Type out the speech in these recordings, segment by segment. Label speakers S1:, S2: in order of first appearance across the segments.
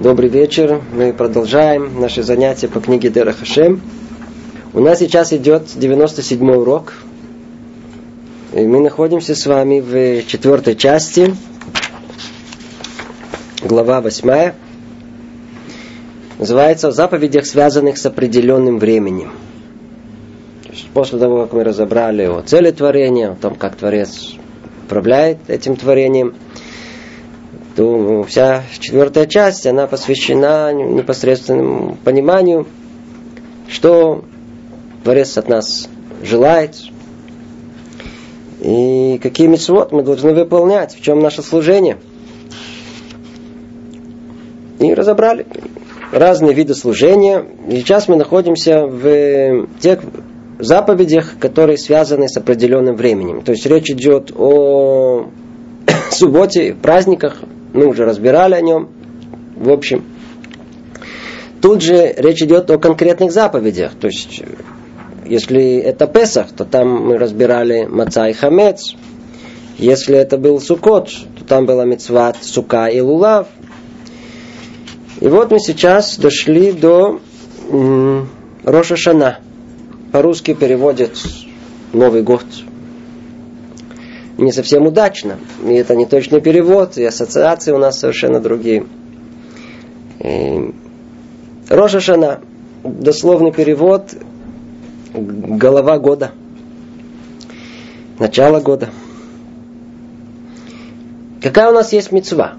S1: Добрый вечер. Мы продолжаем наши занятия по книге Дера Хашем. У нас сейчас идет 97 урок. И мы находимся с вами в четвертой части, глава 8. Называется «О заповедях, связанных с определенным временем». После того, как мы разобрали о цели творения, о том, как Творец управляет этим творением – то вся четвертая часть, она посвящена непосредственному пониманию, что Творец от нас желает, и какие митцвот мы должны выполнять, в чем наше служение. И разобрали разные виды служения. И сейчас мы находимся в тех заповедях, которые связаны с определенным временем. То есть речь идет о субботе, праздниках, мы уже разбирали о нем. В общем, тут же речь идет о конкретных заповедях. То есть, если это Песах, то там мы разбирали Маца и Хамец. Если это был Сукот, то там была Мецват, Сука и Лулав. И вот мы сейчас дошли до Роша Шана. По-русски переводят Новый год не совсем удачно. И это не точный перевод, и ассоциации у нас совершенно другие. И Роша Шана, дословный перевод, голова года, начало года. Какая у нас есть мецва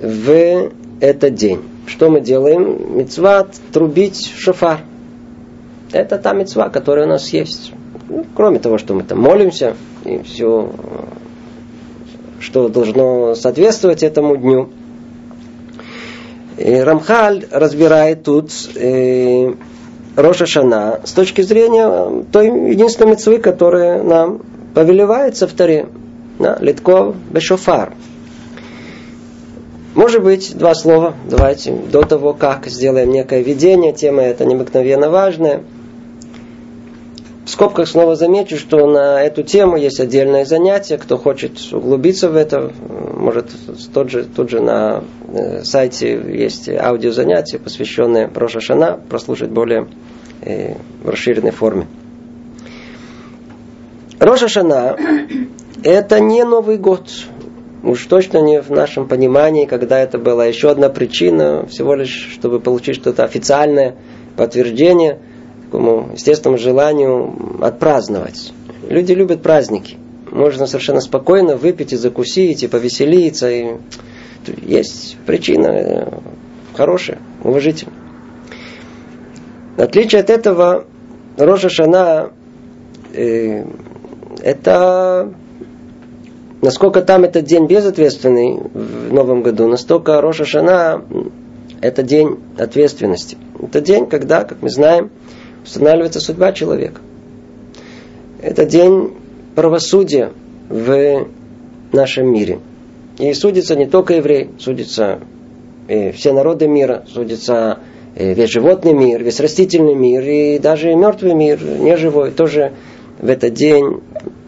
S1: в этот день? Что мы делаем? Мецва трубить шофар. Это та мецва, которая у нас есть. Ну, кроме того, что мы там молимся, и все, что должно соответствовать этому дню. И Рамхаль разбирает тут э, Роша Шана с точки зрения той единственной мецвы, которая нам повелевается в Таре. Да, Литков Бешофар. Может быть, два слова, давайте, до того, как сделаем некое видение, тема эта необыкновенно важная – в скобках снова замечу, что на эту тему есть отдельное занятие. Кто хочет углубиться в это, может тот же, тут же на э, сайте есть аудиозанятие, посвященное Роша Шана, прослушать более э, в расширенной форме. Роша Шана – это не Новый год. Уж точно не в нашем понимании, когда это была еще одна причина, всего лишь, чтобы получить что-то официальное подтверждение – такому естественному желанию отпраздновать. Люди любят праздники. Можно совершенно спокойно выпить и закусить, и повеселиться. И... Есть причина э, хорошая, уважительная. В отличие от этого, Роша Шана э, это насколько там этот день безответственный в Новом году, настолько Роша Шана это день ответственности. Это день, когда, как мы знаем, устанавливается судьба человека. Это день правосудия в нашем мире. И судится не только еврей, судится и все народы мира, судится весь животный мир, весь растительный мир и даже мертвый мир, неживой, тоже в этот день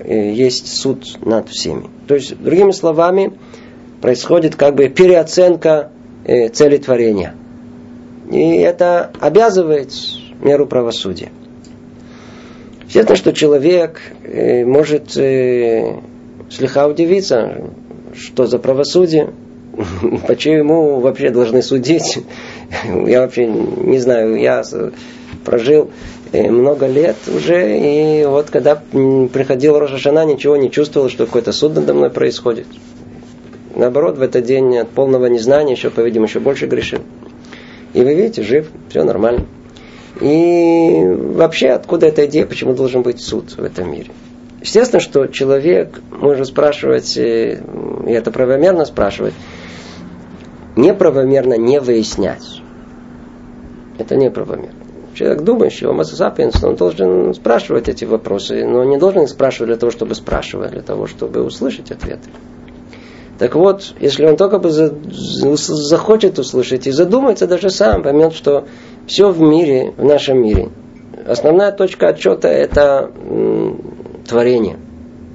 S1: есть суд над всеми. То есть, другими словами, происходит как бы переоценка цели творения. И это обязывает меру правосудия. Естественно, что человек э, может э, слегка удивиться, что за правосудие, почему вообще должны судить. Я вообще не знаю, я прожил э, много лет уже, и вот когда приходил Рошашана, ничего не чувствовал, что какой-то суд надо мной происходит. Наоборот, в этот день от полного незнания еще, по-видимому, еще больше грешил. И вы видите, жив, все нормально. И вообще, откуда эта идея, почему должен быть суд в этом мире? Естественно, что человек, может спрашивать, э, и это правомерно спрашивать, неправомерно не выяснять. Это неправомерно. Человек думающий, homo sapiens, он должен спрашивать эти вопросы, но не должен их спрашивать для того, чтобы спрашивать, а для того, чтобы услышать ответы. Так вот, если он только бы захочет услышать и задумается даже сам, поймет, что все в мире, в нашем мире, основная точка отчета это творение.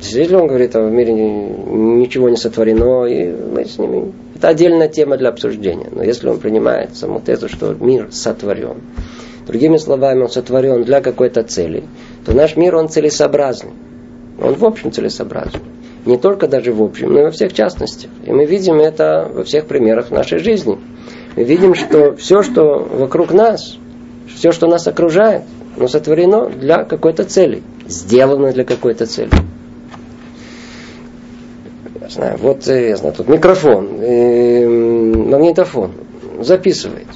S1: Если он говорит, а в мире ничего не сотворено, и мы с ними это отдельная тема для обсуждения. Но если он принимает саму тезу, что мир сотворен, другими словами, он сотворен для какой-то цели, то наш мир, он целесообразный. Он в общем целесообразный. Не только даже в общем, но и во всех частностях. И мы видим это во всех примерах нашей жизни. Мы видим, что все, что вокруг нас, все, что нас окружает, оно сотворено для какой-то цели, сделано для какой-то цели. Я знаю, вот э, я знаю, тут микрофон, э, магнитофон записывает.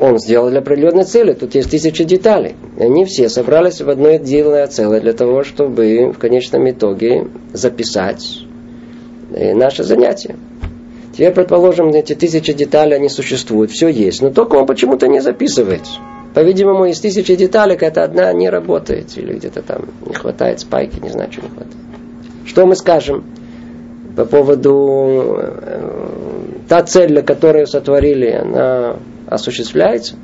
S1: Он сделал для определенной цели, тут есть тысячи деталей. Они все собрались в одно отдельное целое для того, чтобы в конечном итоге записать э, наше занятие. Теперь, предположим, эти тысячи деталей, они существуют, все есть, но только он почему-то не записывается. По-видимому, из тысячи деталей какая-то одна не работает, или где-то там не хватает спайки, не знаю, чего не хватает. Что мы скажем по поводу э, та цель, для которой сотворили, она осуществляется?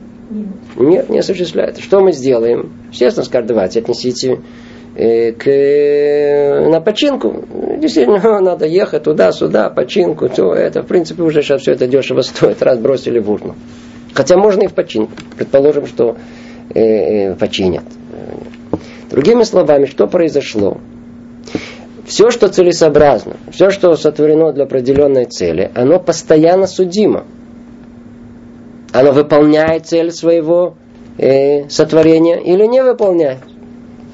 S1: Нет. Не осуществляется. Что мы сделаем? Естественно, скажем, давайте отнесите э, к, на починку. Действительно, надо ехать туда-сюда, починку, все это. В принципе, уже сейчас все это дешево стоит. Раз бросили в урну. Хотя можно и в починку. Предположим, что э, э, починят. Другими словами, что произошло? Все, что целесообразно, все, что сотворено для определенной цели, оно постоянно судимо. Оно выполняет цель своего э, сотворения или не выполняет.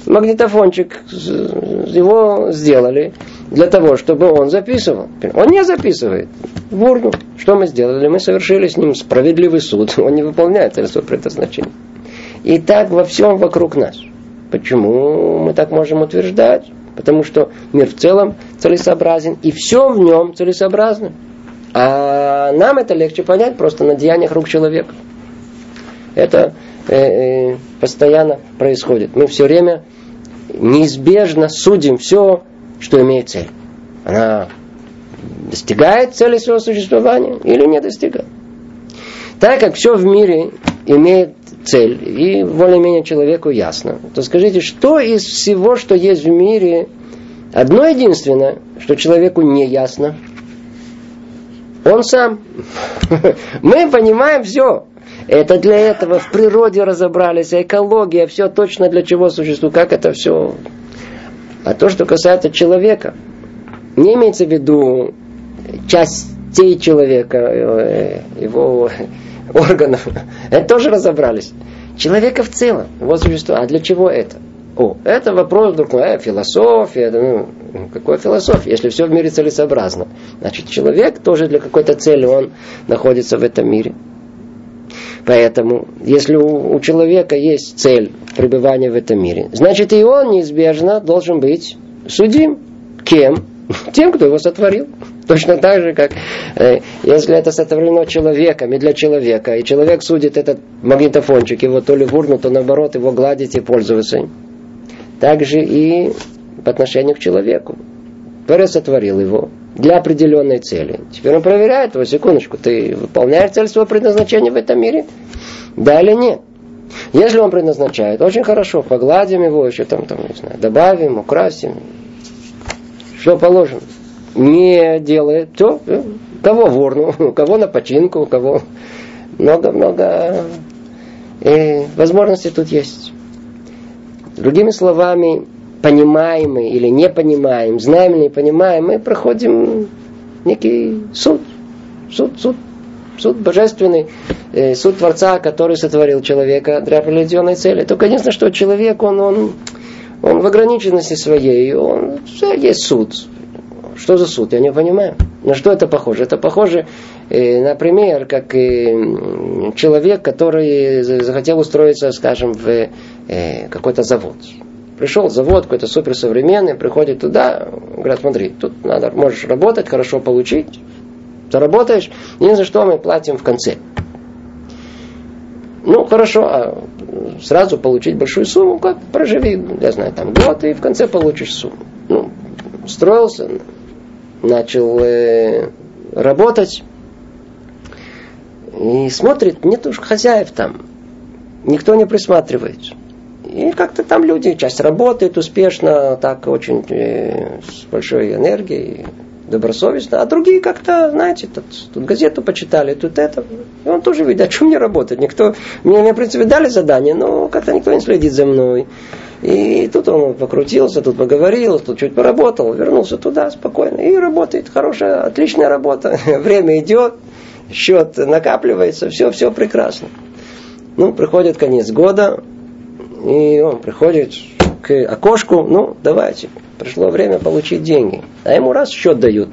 S1: Магнитофончик его сделали для того, чтобы он записывал. Он не записывает в урну. Что мы сделали? Мы совершили с ним справедливый суд. Он не выполняет цель своего предназначения. И так во всем вокруг нас. Почему мы так можем утверждать? Потому что мир в целом целесообразен, и все в нем целесообразно. А нам это легче понять просто на деяниях рук человека. Это э, э, постоянно происходит. Мы все время неизбежно судим все, что имеет цель. Она достигает цели своего существования или не достигает. Так как все в мире имеет цель, и более-менее человеку ясно, то скажите, что из всего, что есть в мире, одно единственное, что человеку не ясно, он сам. Мы понимаем все. Это для этого в природе разобрались, экология, все точно для чего существует, как это все. А то, что касается человека, не имеется в виду частей человека, э, его органов. Это тоже разобрались. Человека в целом, его существо. А для чего это? О, это вопрос вдруг, э, философия, ну, какой философия, если все в мире целесообразно. Значит, человек тоже для какой-то цели, он находится в этом мире. Поэтому, если у, у человека есть цель пребывания в этом мире, значит и он неизбежно должен быть судим. Кем? Тем, кто его сотворил. Точно так же, как э, если это сотворено человеком и для человека, и человек судит этот магнитофончик, его то ли в то наоборот его гладить и пользоваться им. Также и по отношению к человеку. Творец сотворил его для определенной цели. Теперь он проверяет его, секундочку, ты выполняешь цель своего предназначения в этом мире? Да или нет? Если он предназначает, очень хорошо, погладим его, еще там, там, не знаю, добавим, украсим. Что положено? Не делает, то э, кого в кого на починку, кого много-много э, возможностей тут есть. Другими словами, понимаем мы или не понимаем, знаем или не понимаем, мы проходим некий суд. Суд, суд, суд божественный, э, суд Творца, который сотворил человека для определенной цели. То, конечно, что человек, он, он, он в ограниченности своей, он, есть суд. Что за суд? Я не понимаю. На что это похоже? Это похоже, например, как э, человек, который захотел устроиться, скажем, в э, какой-то завод. Пришел завод какой-то суперсовременный, приходит туда, говорят, смотри, тут надо, можешь работать, хорошо получить, заработаешь, и за что мы платим в конце. Ну, хорошо, а сразу получить большую сумму, как проживи, я знаю, там год, и в конце получишь сумму. Ну, строился, начал э, работать, и смотрит, нет уж хозяев там, никто не присматривается. И как-то там люди, часть работает успешно, так очень э, с большой энергией, добросовестно, а другие как-то, знаете, тут, тут газету почитали, тут это. И он тоже видит, а что мне работать? Никто, мне, мне, в принципе, дали задание, но как-то никто не следит за мной. И тут он покрутился, тут поговорил, тут чуть поработал, вернулся туда спокойно и работает. Хорошая, отличная работа. Время идет, счет накапливается, все, все прекрасно. Ну, приходит конец года, и он приходит к окошку, ну, давайте, пришло время получить деньги. А ему раз счет дают,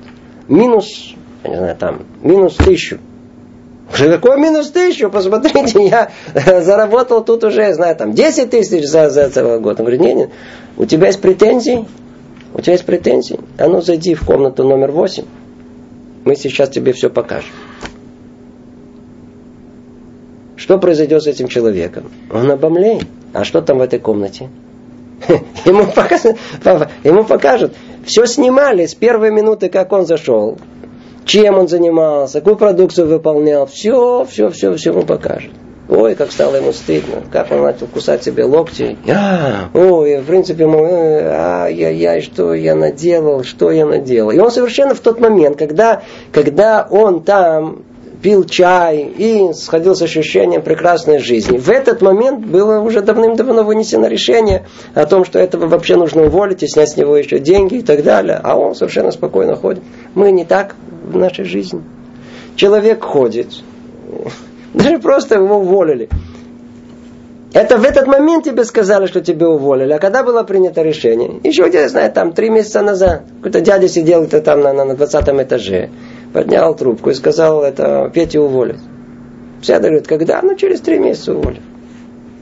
S1: минус, я не знаю, там, минус тысячу. Какой минус тысячу? Посмотрите, я заработал тут уже, знаю, там 10 тысяч за, за целый год. Он говорит, нет, нет, у тебя есть претензии? У тебя есть претензии? А ну зайди в комнату номер 8. Мы сейчас тебе все покажем. Что произойдет с этим человеком? Он обомлеет. А что там в этой комнате? Ему покажут, ему покажут. Все снимали с первой минуты, как он зашел. Чем он занимался, какую продукцию выполнял. Все, все, все, все ему покажут. Ой, как стало ему стыдно, как он начал кусать себе локти. А, ой, в принципе, ему, ай-яй-яй, что я наделал, что я наделал. И он совершенно в тот момент, когда, когда он там пил чай и сходил с ощущением прекрасной жизни. В этот момент было уже давным-давно вынесено решение о том, что этого вообще нужно уволить и снять с него еще деньги и так далее. А он совершенно спокойно ходит. Мы не так в нашей жизни. Человек ходит, даже просто его уволили. Это в этот момент тебе сказали, что тебе уволили. А когда было принято решение? Еще где-то, знаю, там, три месяца назад. Какой-то дядя сидел где-то там на, на 20 этаже поднял трубку и сказал, это Петя уволит. Вся говорит, когда? Ну, через три месяца уволит.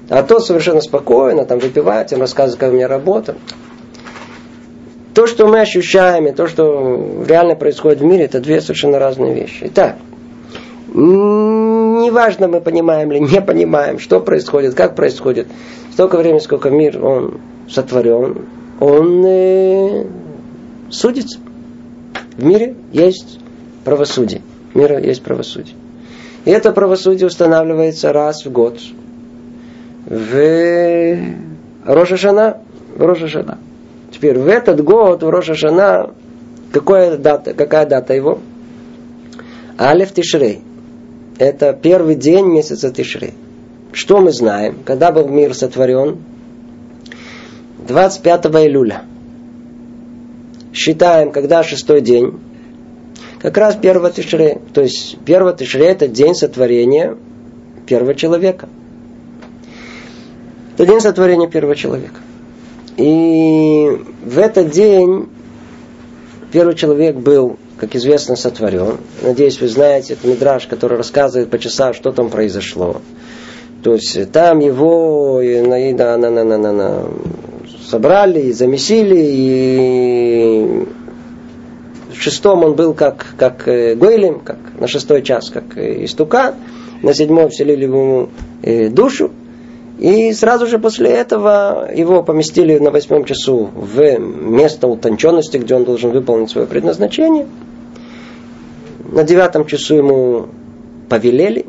S1: А тот совершенно спокойно, там выпивает, им рассказывает, как у меня работа. То, что мы ощущаем, и то, что реально происходит в мире, это две совершенно разные вещи. Итак, неважно, мы понимаем или не понимаем, что происходит, как происходит, столько времени, сколько мир, он сотворен, он э, судится. В мире есть правосудие. Мира есть правосудие. И это правосудие устанавливается раз в год. В Рошашана. В Рошашана. Теперь в этот год, в Рошашана, какая дата, какая дата его? Алеф Тишрей. Это первый день месяца Тишрей. Что мы знаем? Когда был мир сотворен? 25 июля. Считаем, когда шестой день как раз первого Тишре. То есть первого Тишре это день сотворения первого человека. Это день сотворения первого человека. И в этот день первый человек был, как известно, сотворен. Надеюсь, вы знаете, это мидраж, который рассказывает по часам, что там произошло. То есть там его и, на, на, на, на, на, на, собрали, и замесили, и шестом он был как, как э, Гойлем, как на шестой час, как э, истука. На седьмой вселили ему э, душу. И сразу же после этого его поместили на восьмом часу в место утонченности, где он должен выполнить свое предназначение. На девятом часу ему повелели,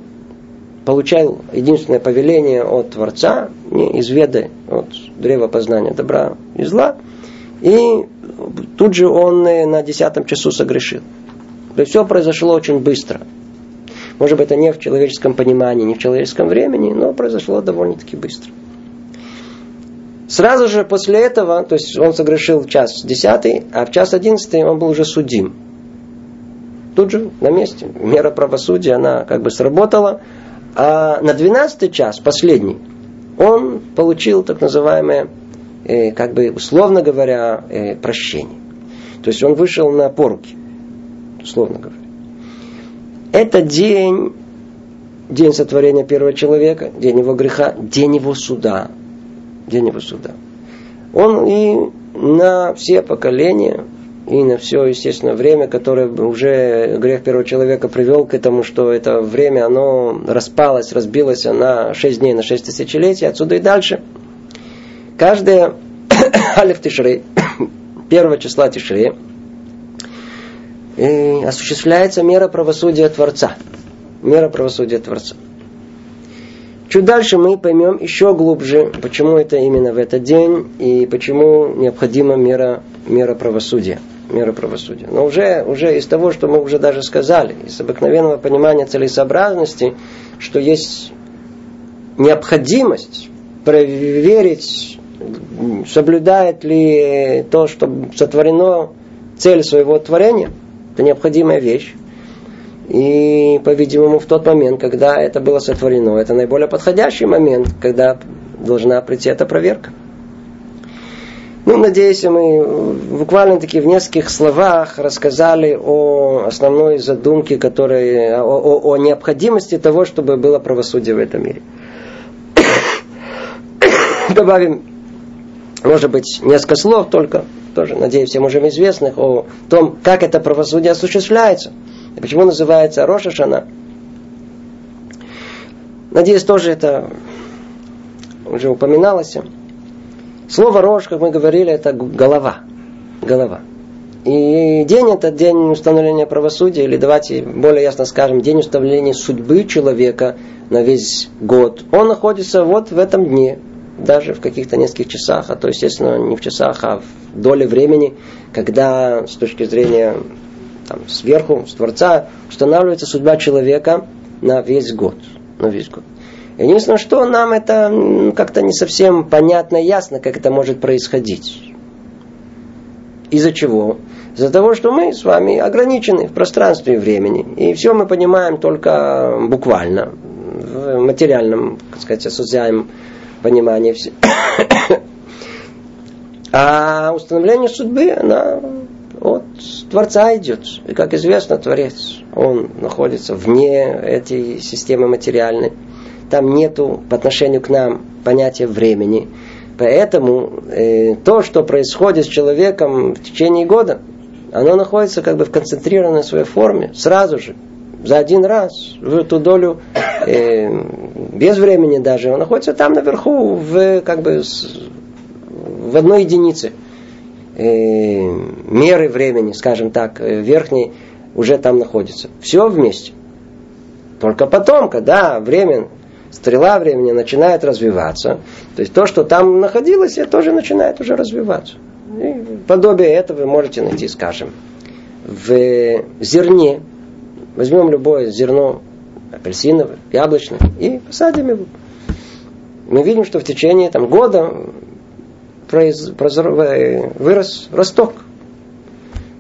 S1: получал единственное повеление от Творца, не из веды, от древа познания добра и зла. И тут же он э, на десятом часу согрешил. То есть все произошло очень быстро. Может быть, это не в человеческом понимании, не в человеческом времени, но произошло довольно-таки быстро. Сразу же после этого, то есть он согрешил в час десятый, а в час одиннадцатый он был уже судим. Тут же, на месте. Мера правосудия, она как бы сработала. А на двенадцатый час, последний, он получил так называемое Э, как бы, условно говоря, э, прощение. То есть он вышел на поруки, условно говоря. Это день, день сотворения первого человека, день его греха, день его суда. День его суда. Он и на все поколения, и на все, естественно, время, которое уже грех первого человека привел к этому, что это время, оно распалось, разбилось на 6 дней, на 6 тысячелетий, отсюда и дальше – Каждое Алиф Тишрей, первого числа Тишрей, осуществляется мера правосудия Творца. Мера правосудия Творца. Чуть дальше мы поймем еще глубже, почему это именно в этот день и почему необходима мера, мера правосудия. Мера правосудия. Но уже, уже из того, что мы уже даже сказали, из обыкновенного понимания целесообразности, что есть необходимость проверить, соблюдает ли то, что сотворено цель своего творения. Это необходимая вещь. И, по-видимому, в тот момент, когда это было сотворено, это наиболее подходящий момент, когда должна прийти эта проверка. Ну, надеюсь, мы буквально-таки в нескольких словах рассказали о основной задумке, которой, о, о, о необходимости того, чтобы было правосудие в этом мире. Добавим, может быть, несколько слов только, тоже, надеюсь, всем уже известных, о том, как это правосудие осуществляется. И почему называется Роша Шана. Надеюсь, тоже это уже упоминалось. Слово рож, как мы говорили, это голова. Голова. И день это день установления правосудия, или давайте более ясно скажем, день установления судьбы человека на весь год. Он находится вот в этом дне, даже в каких-то нескольких часах, а то, естественно, не в часах, а в доле времени, когда с точки зрения там, сверху, с Творца, устанавливается судьба человека на весь год. На весь год. Единственное, что нам это как-то не совсем понятно ясно, как это может происходить. Из-за чего? Из-за того, что мы с вами ограничены в пространстве и времени. И все мы понимаем только буквально, в материальном, так сказать, осознаемом понимании. А установление судьбы, она от Творца идет. И, как известно, Творец, он находится вне этой системы материальной там нету по отношению к нам понятия времени. Поэтому э, то, что происходит с человеком в течение года, оно находится как бы в концентрированной своей форме сразу же, за один раз, в эту долю, э, без времени даже, он находится там наверху, в, как бы, в одной единице э, меры времени, скажем так, э, верхней, уже там находится. Все вместе. Только потом, когда время стрела времени начинает развиваться, то есть то, что там находилось, тоже начинает уже развиваться. И подобие этого вы можете найти, скажем, в зерне. Возьмем любое зерно, апельсиновое, яблочное, и посадим его. Мы видим, что в течение там, года произ, прозор, вырос росток.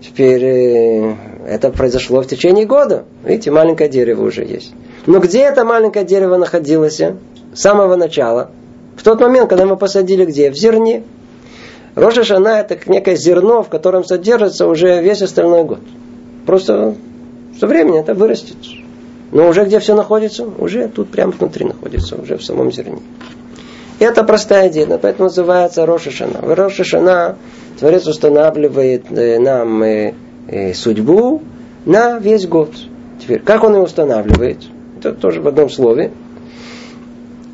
S1: Теперь э, это произошло в течение года. Видите, маленькое дерево уже есть. Но где это маленькое дерево находилось? С самого начала. В тот момент, когда мы посадили где? В зерне. Роша Шана это некое зерно, в котором содержится уже весь остальной год. Просто со временем это вырастет. Но уже где все находится? Уже тут прямо внутри находится, уже в самом зерне. Это простая идея, поэтому называется Роша Шана. В Роша Шана Творец устанавливает э, нам э, э, судьбу на весь год. Теперь, как он ее устанавливает? это тоже в одном слове,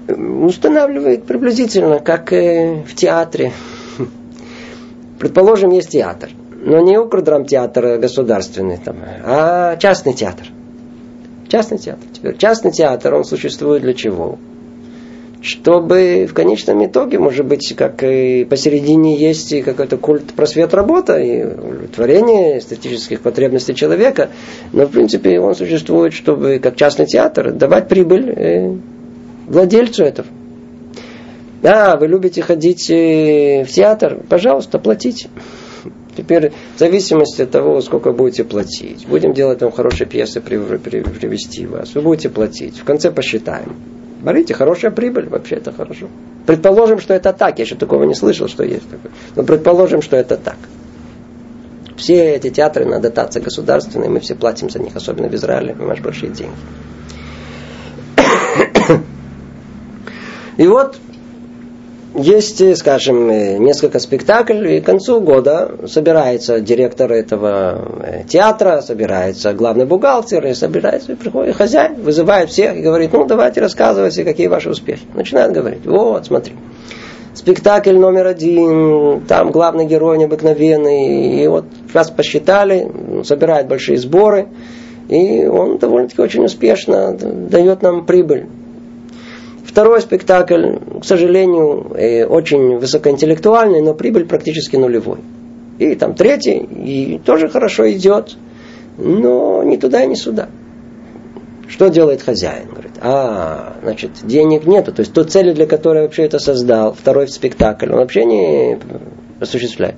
S1: устанавливает приблизительно, как в театре. Предположим, есть театр, но не укрдрамтеатр государственный, там, а частный театр. Частный театр. Теперь частный театр, он существует для чего? чтобы в конечном итоге, может быть, как и посередине есть и какой-то культ просвет работа и удовлетворение эстетических потребностей человека, но в принципе он существует, чтобы как частный театр давать прибыль э, владельцу этого. Да, вы любите ходить э, в театр, пожалуйста, платите. Теперь в зависимости от того, сколько будете платить. Будем делать вам хорошие пьесы, привести вас. Вы будете платить. В конце посчитаем. Смотрите, хорошая прибыль, вообще это хорошо. Предположим, что это так. Я еще такого не слышал, что есть такое. Но предположим, что это так. Все эти театры на дотации государственные, мы все платим за них, особенно в Израиле, понимаешь, большие деньги. И вот есть, скажем, э, несколько спектаклей, и к концу года собирается директор этого э, театра, собирается главный бухгалтер, и собирается, и приходит хозяин, вызывает всех и говорит, ну, давайте рассказывайте, какие ваши успехи. Начинает говорить, вот, смотри, спектакль номер один, там главный герой необыкновенный, и вот раз посчитали, собирает большие сборы, и он довольно-таки очень успешно дает нам прибыль. Второй спектакль, к сожалению, э, очень высокоинтеллектуальный, но прибыль практически нулевой. И там третий, и тоже хорошо идет, но ни туда, ни сюда. Что делает хозяин? Говорит, а, значит, денег нету. То есть той цели, для которой вообще это создал, второй спектакль, он вообще не осуществляет.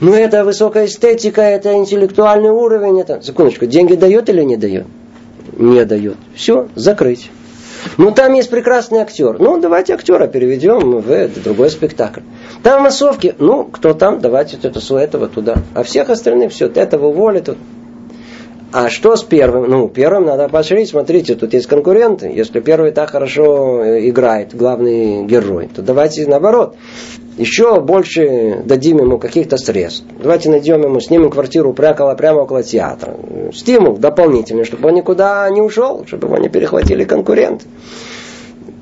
S1: Ну, это высокая эстетика, это интеллектуальный уровень, это... Секундочку, деньги дает или не дает? Не дает. Все, закрыть. Ну, там есть прекрасный актер. Ну, давайте актера переведем в другой спектакль. Там массовки. Ну, кто там, давайте это, с этого туда. А всех остальных все, этого уволят. А что с первым? Ну, первым надо поощрить. Смотрите, тут есть конкуренты. Если первый так хорошо э, играет, главный герой, то давайте наоборот. Еще больше дадим ему каких-то средств. Давайте найдем ему, снимем квартиру прямо, прямо около театра. Стимул дополнительный, чтобы он никуда не ушел, чтобы его не перехватили конкуренты.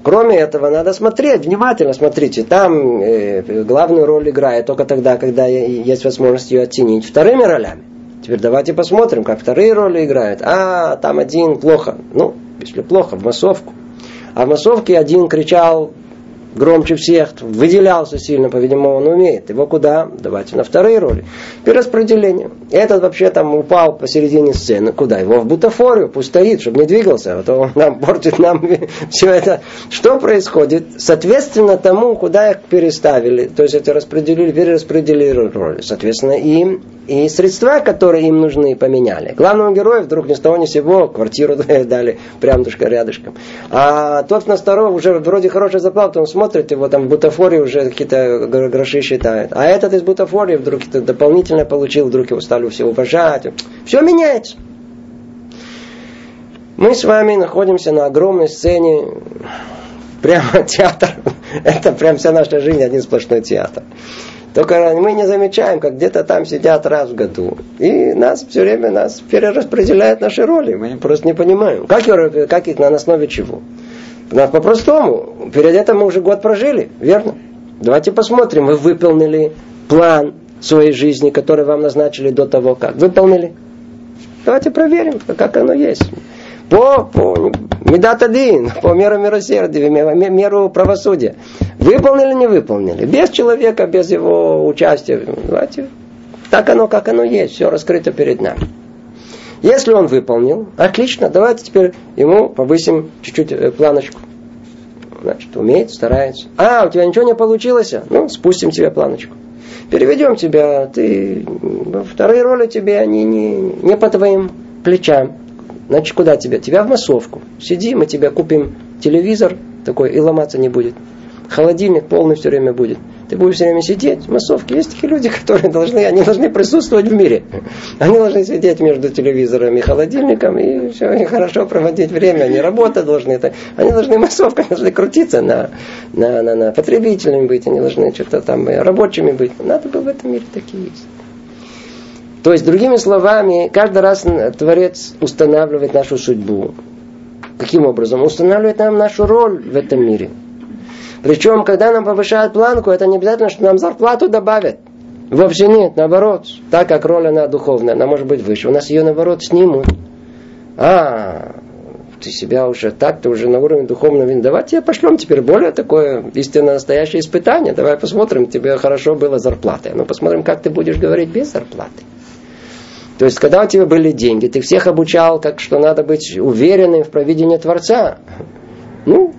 S1: Кроме этого, надо смотреть, внимательно смотрите. Там э, главную роль играет только тогда, когда есть возможность ее оценить вторыми ролями. Теперь давайте посмотрим, как вторые роли играют. А, там один плохо. Ну, если плохо, в массовку. А в массовке один кричал громче всех, выделялся сильно, по-видимому, он умеет. Его куда? Давайте на вторые роли. Перераспределение. Этот вообще там упал посередине сцены. Куда? Его в бутафорию, пусть стоит, чтобы не двигался, а то он нам портит нам все это. Что происходит? Соответственно тому, куда их переставили, то есть это распределили, перераспределили роли. Соответственно, им и средства, которые им нужны, поменяли. Главному герою вдруг ни с того ни с сего квартиру дали прям рядышком. А тот на второго уже вроде хорошая зарплата, он смотрит, его там в бутафории уже какие-то гроши считает. А этот из бутафории вдруг это дополнительно получил, вдруг его стали все уважать. Все меняется. Мы с вами находимся на огромной сцене, прямо театр. Это прям вся наша жизнь, один сплошной театр. Только мы не замечаем, как где-то там сидят раз в году. И нас все время нас перераспределяют наши роли. Мы просто не понимаем. Как, как их на основе чего? Нас по-простому. Перед этим мы уже год прожили, верно? Давайте посмотрим, вы выполнили план своей жизни, который вам назначили до того, как. Выполнили? Давайте проверим, как оно есть. По, по Медат один, по меру милосердия, меру правосудия. Выполнили или не выполнили? Без человека, без его участия. Давайте, так оно, как оно есть, все раскрыто перед нами. Если он выполнил, отлично, давайте теперь ему повысим чуть-чуть э, планочку. Значит, умеет, старается. А, у тебя ничего не получилось? Ну, спустим тебе планочку. Переведем тебя, ты вторые роли тебе, они не, не по твоим плечам. Значит, куда тебя? Тебя в массовку. Сиди, мы тебе купим телевизор такой и ломаться не будет. Холодильник полный все время будет. Ты будешь все время сидеть в массовке. Есть такие люди, которые должны, они должны присутствовать в мире. Они должны сидеть между телевизором и холодильником и все, и хорошо проводить время. Они работать должны. Они должны массовка, должны крутиться на, на, на, на потребителями быть. Они должны что-то там рабочими быть. Надо бы в этом мире такие есть. То есть, другими словами, каждый раз Творец устанавливает нашу судьбу. Каким образом? Устанавливает нам нашу роль в этом мире. Причем, когда нам повышают планку, это не обязательно, что нам зарплату добавят. Вовсе нет, наоборот. Так как роль она духовная, она может быть выше. У нас ее, наоборот, снимут. А, ты себя уже так, ты уже на уровне духовного вина. Давайте я пошлем теперь более такое истинно настоящее испытание. Давай посмотрим, тебе хорошо было зарплата. Ну, посмотрим, как ты будешь говорить без зарплаты. То есть, когда у тебя были деньги, ты всех обучал, как что надо быть уверенным в провидении Творца. Ну,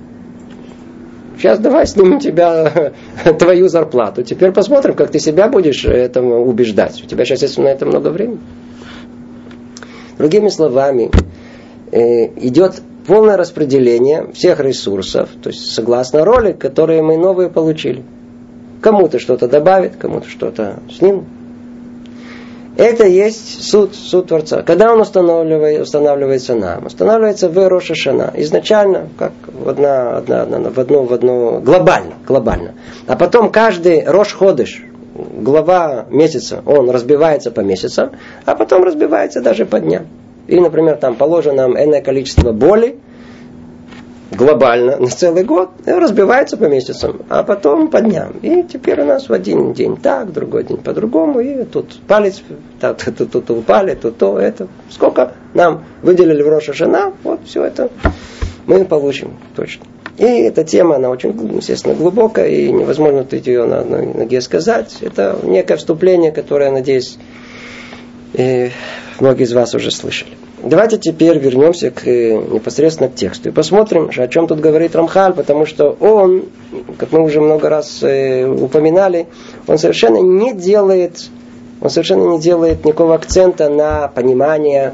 S1: сейчас давай снимем тебя твою зарплату. Теперь посмотрим, как ты себя будешь этому убеждать. У тебя сейчас есть на это много времени. Другими словами, э, идет полное распределение всех ресурсов, то есть согласно роли, которые мы новые получили. Кому-то что-то добавит, кому-то что-то снимут. Это есть суд, суд Творца. Когда он устанавливает, устанавливается нам? Устанавливается в Роша Шана. Изначально, как в, одна, одна, одна, в одно, в одно, глобально, глобально. А потом каждый Рош Ходыш, глава месяца, он разбивается по месяцам, а потом разбивается даже по дням. И, например, там положено нам энное количество боли, глобально на целый год разбивается по месяцам, а потом по дням. И теперь у нас в один день так, другой день по-другому, и тут палец, тут, тут, тут упали, тут то, это. Сколько нам выделили в Роша Жена, вот все это мы получим точно. И эта тема, она очень, естественно, глубокая, и невозможно тут ее на одной ноге сказать. Это некое вступление, которое, надеюсь, многие из вас уже слышали. Давайте теперь вернемся к, э, непосредственно к тексту и посмотрим, о чем тут говорит Рамхаль, потому что он, как мы уже много раз э, упоминали, он совершенно не делает, он совершенно не делает никакого акцента на понимание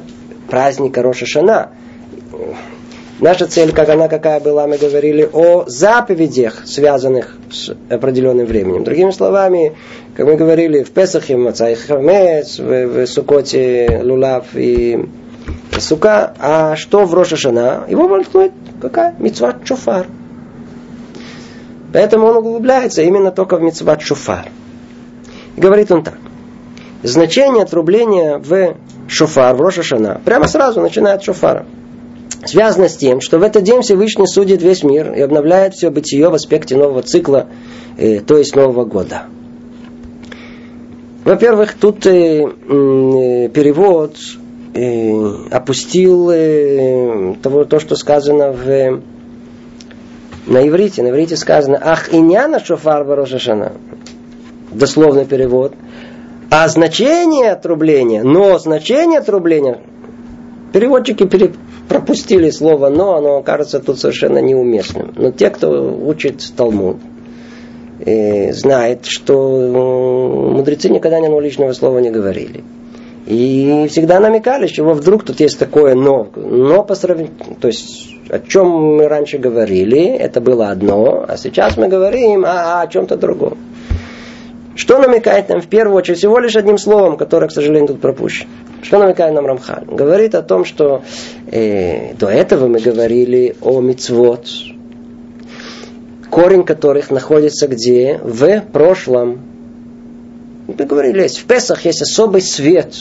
S1: праздника Роша Шана. Наша цель, как она какая была, мы говорили о заповедях, связанных с определенным временем. Другими словами, как мы говорили, в Песахе Мацай Хамец, в, в Сукоте Лулав и Сука, а что в Роша? Его волнует какая? Мицват Чуфар. Поэтому он углубляется именно только в Мицват Шуфар. И говорит он так. Значение отрубления в шофар, в Роша прямо сразу начинает шофара связано с тем, что в этот день Всевышний судит весь мир и обновляет все бытие в аспекте нового цикла, э, то есть Нового года. Во-первых, тут э, э, перевод опустил э, того, то, что сказано в, на иврите. На иврите сказано «Ах иняна шофар барошашана». Дословный перевод. А значение отрубления, но значение отрубления переводчики пере, пропустили слово «но», оно кажется тут совершенно неуместным. Но те, кто учит Талмуд, э, знает, что мудрецы никогда ни одного личного слова не говорили. И всегда намекали, чего вдруг тут есть такое «но». Но по сравнению, то есть о чем мы раньше говорили, это было одно, а сейчас мы говорим о, о чем-то другом. Что намекает нам в первую очередь всего лишь одним словом, которое, к сожалению, тут пропущено. Что намекает нам Рамхаль? Говорит о том, что э, до этого мы говорили о мицвод, корень которых находится где? В прошлом. Мы говорили, в Песах есть особый свет,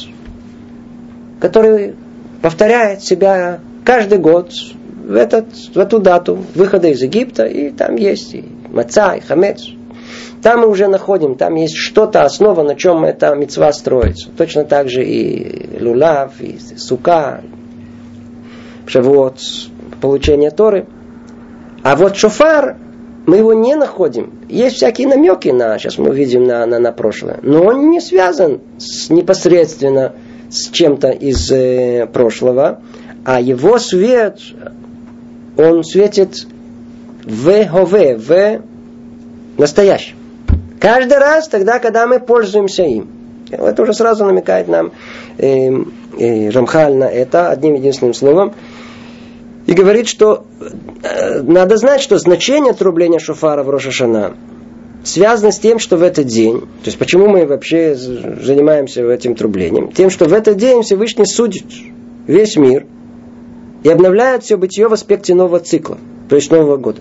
S1: который повторяет себя каждый год в, этот, в эту дату выхода из Египта, и там есть и маца, и хамец. Там мы уже находим, там есть что-то, основа, на чем эта мецва строится. Точно так же и лулав, и сука, шавуот, получение Торы. А вот шофар, мы его не находим. Есть всякие намеки на, сейчас мы увидим на, на, на прошлое. Но он не связан с, непосредственно с чем-то из э, прошлого. А его свет, он светит в гове, в настоящем. Каждый раз тогда, когда мы пользуемся им. Это уже сразу намекает нам э, э, Рамхаль на это одним единственным словом. И говорит, что э, надо знать, что значение отрубления шофара в Рошашана связано с тем, что в этот день, то есть почему мы вообще занимаемся этим трублением, тем, что в этот день Всевышний судит весь мир и обновляет все бытие в аспекте нового цикла, то есть Нового года.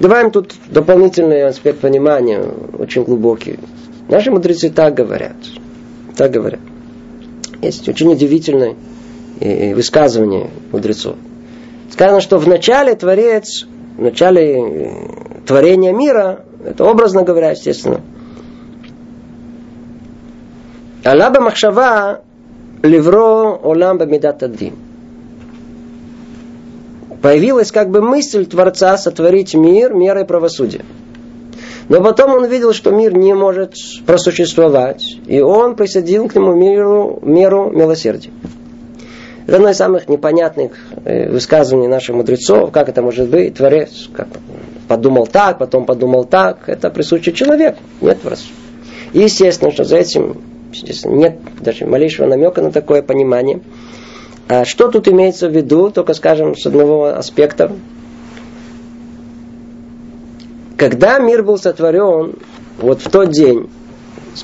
S1: Добавим тут дополнительный аспект понимания, очень глубокий. Наши мудрецы так говорят. Так говорят. Есть очень удивительное высказывание мудрецов. Сказано, что в начале Творец, в начале творения мира, это образно говоря, естественно, Алаба Махшава Левро Олам Бамидат Адин появилась как бы мысль Творца сотворить мир мерой правосудия. Но потом он видел, что мир не может просуществовать, и он присоединил к нему миру, меру милосердия. Это одно из самых непонятных э, высказываний наших мудрецов, как это может быть, Творец, как подумал так, потом подумал так, это присуще человеку, нет Творцу. И естественно, что за этим нет даже малейшего намека на такое понимание – а что тут имеется в виду, только скажем с одного аспекта. Когда мир был сотворен, вот в тот день,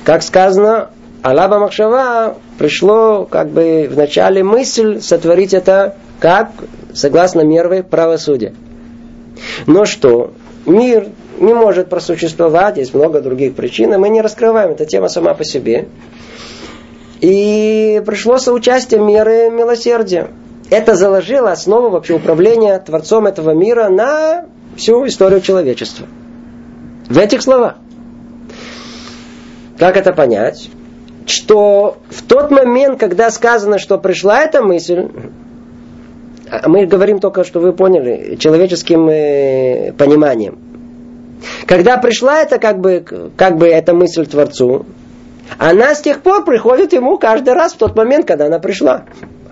S1: как сказано, Алаба Махшава пришло как бы в начале мысль сотворить это как, согласно мерве правосудия. Но что? Мир не может просуществовать, есть много других причин, и мы не раскрываем, эта тема сама по себе. И пришло соучастие меры милосердия. Это заложило основу вообще управления Творцом этого мира на всю историю человечества. В этих словах. Как это понять? Что в тот момент, когда сказано, что пришла эта мысль, мы говорим только, что вы поняли, человеческим э, пониманием. Когда пришла это как бы, как бы эта мысль Творцу, она с тех пор приходит ему каждый раз в тот момент, когда она пришла.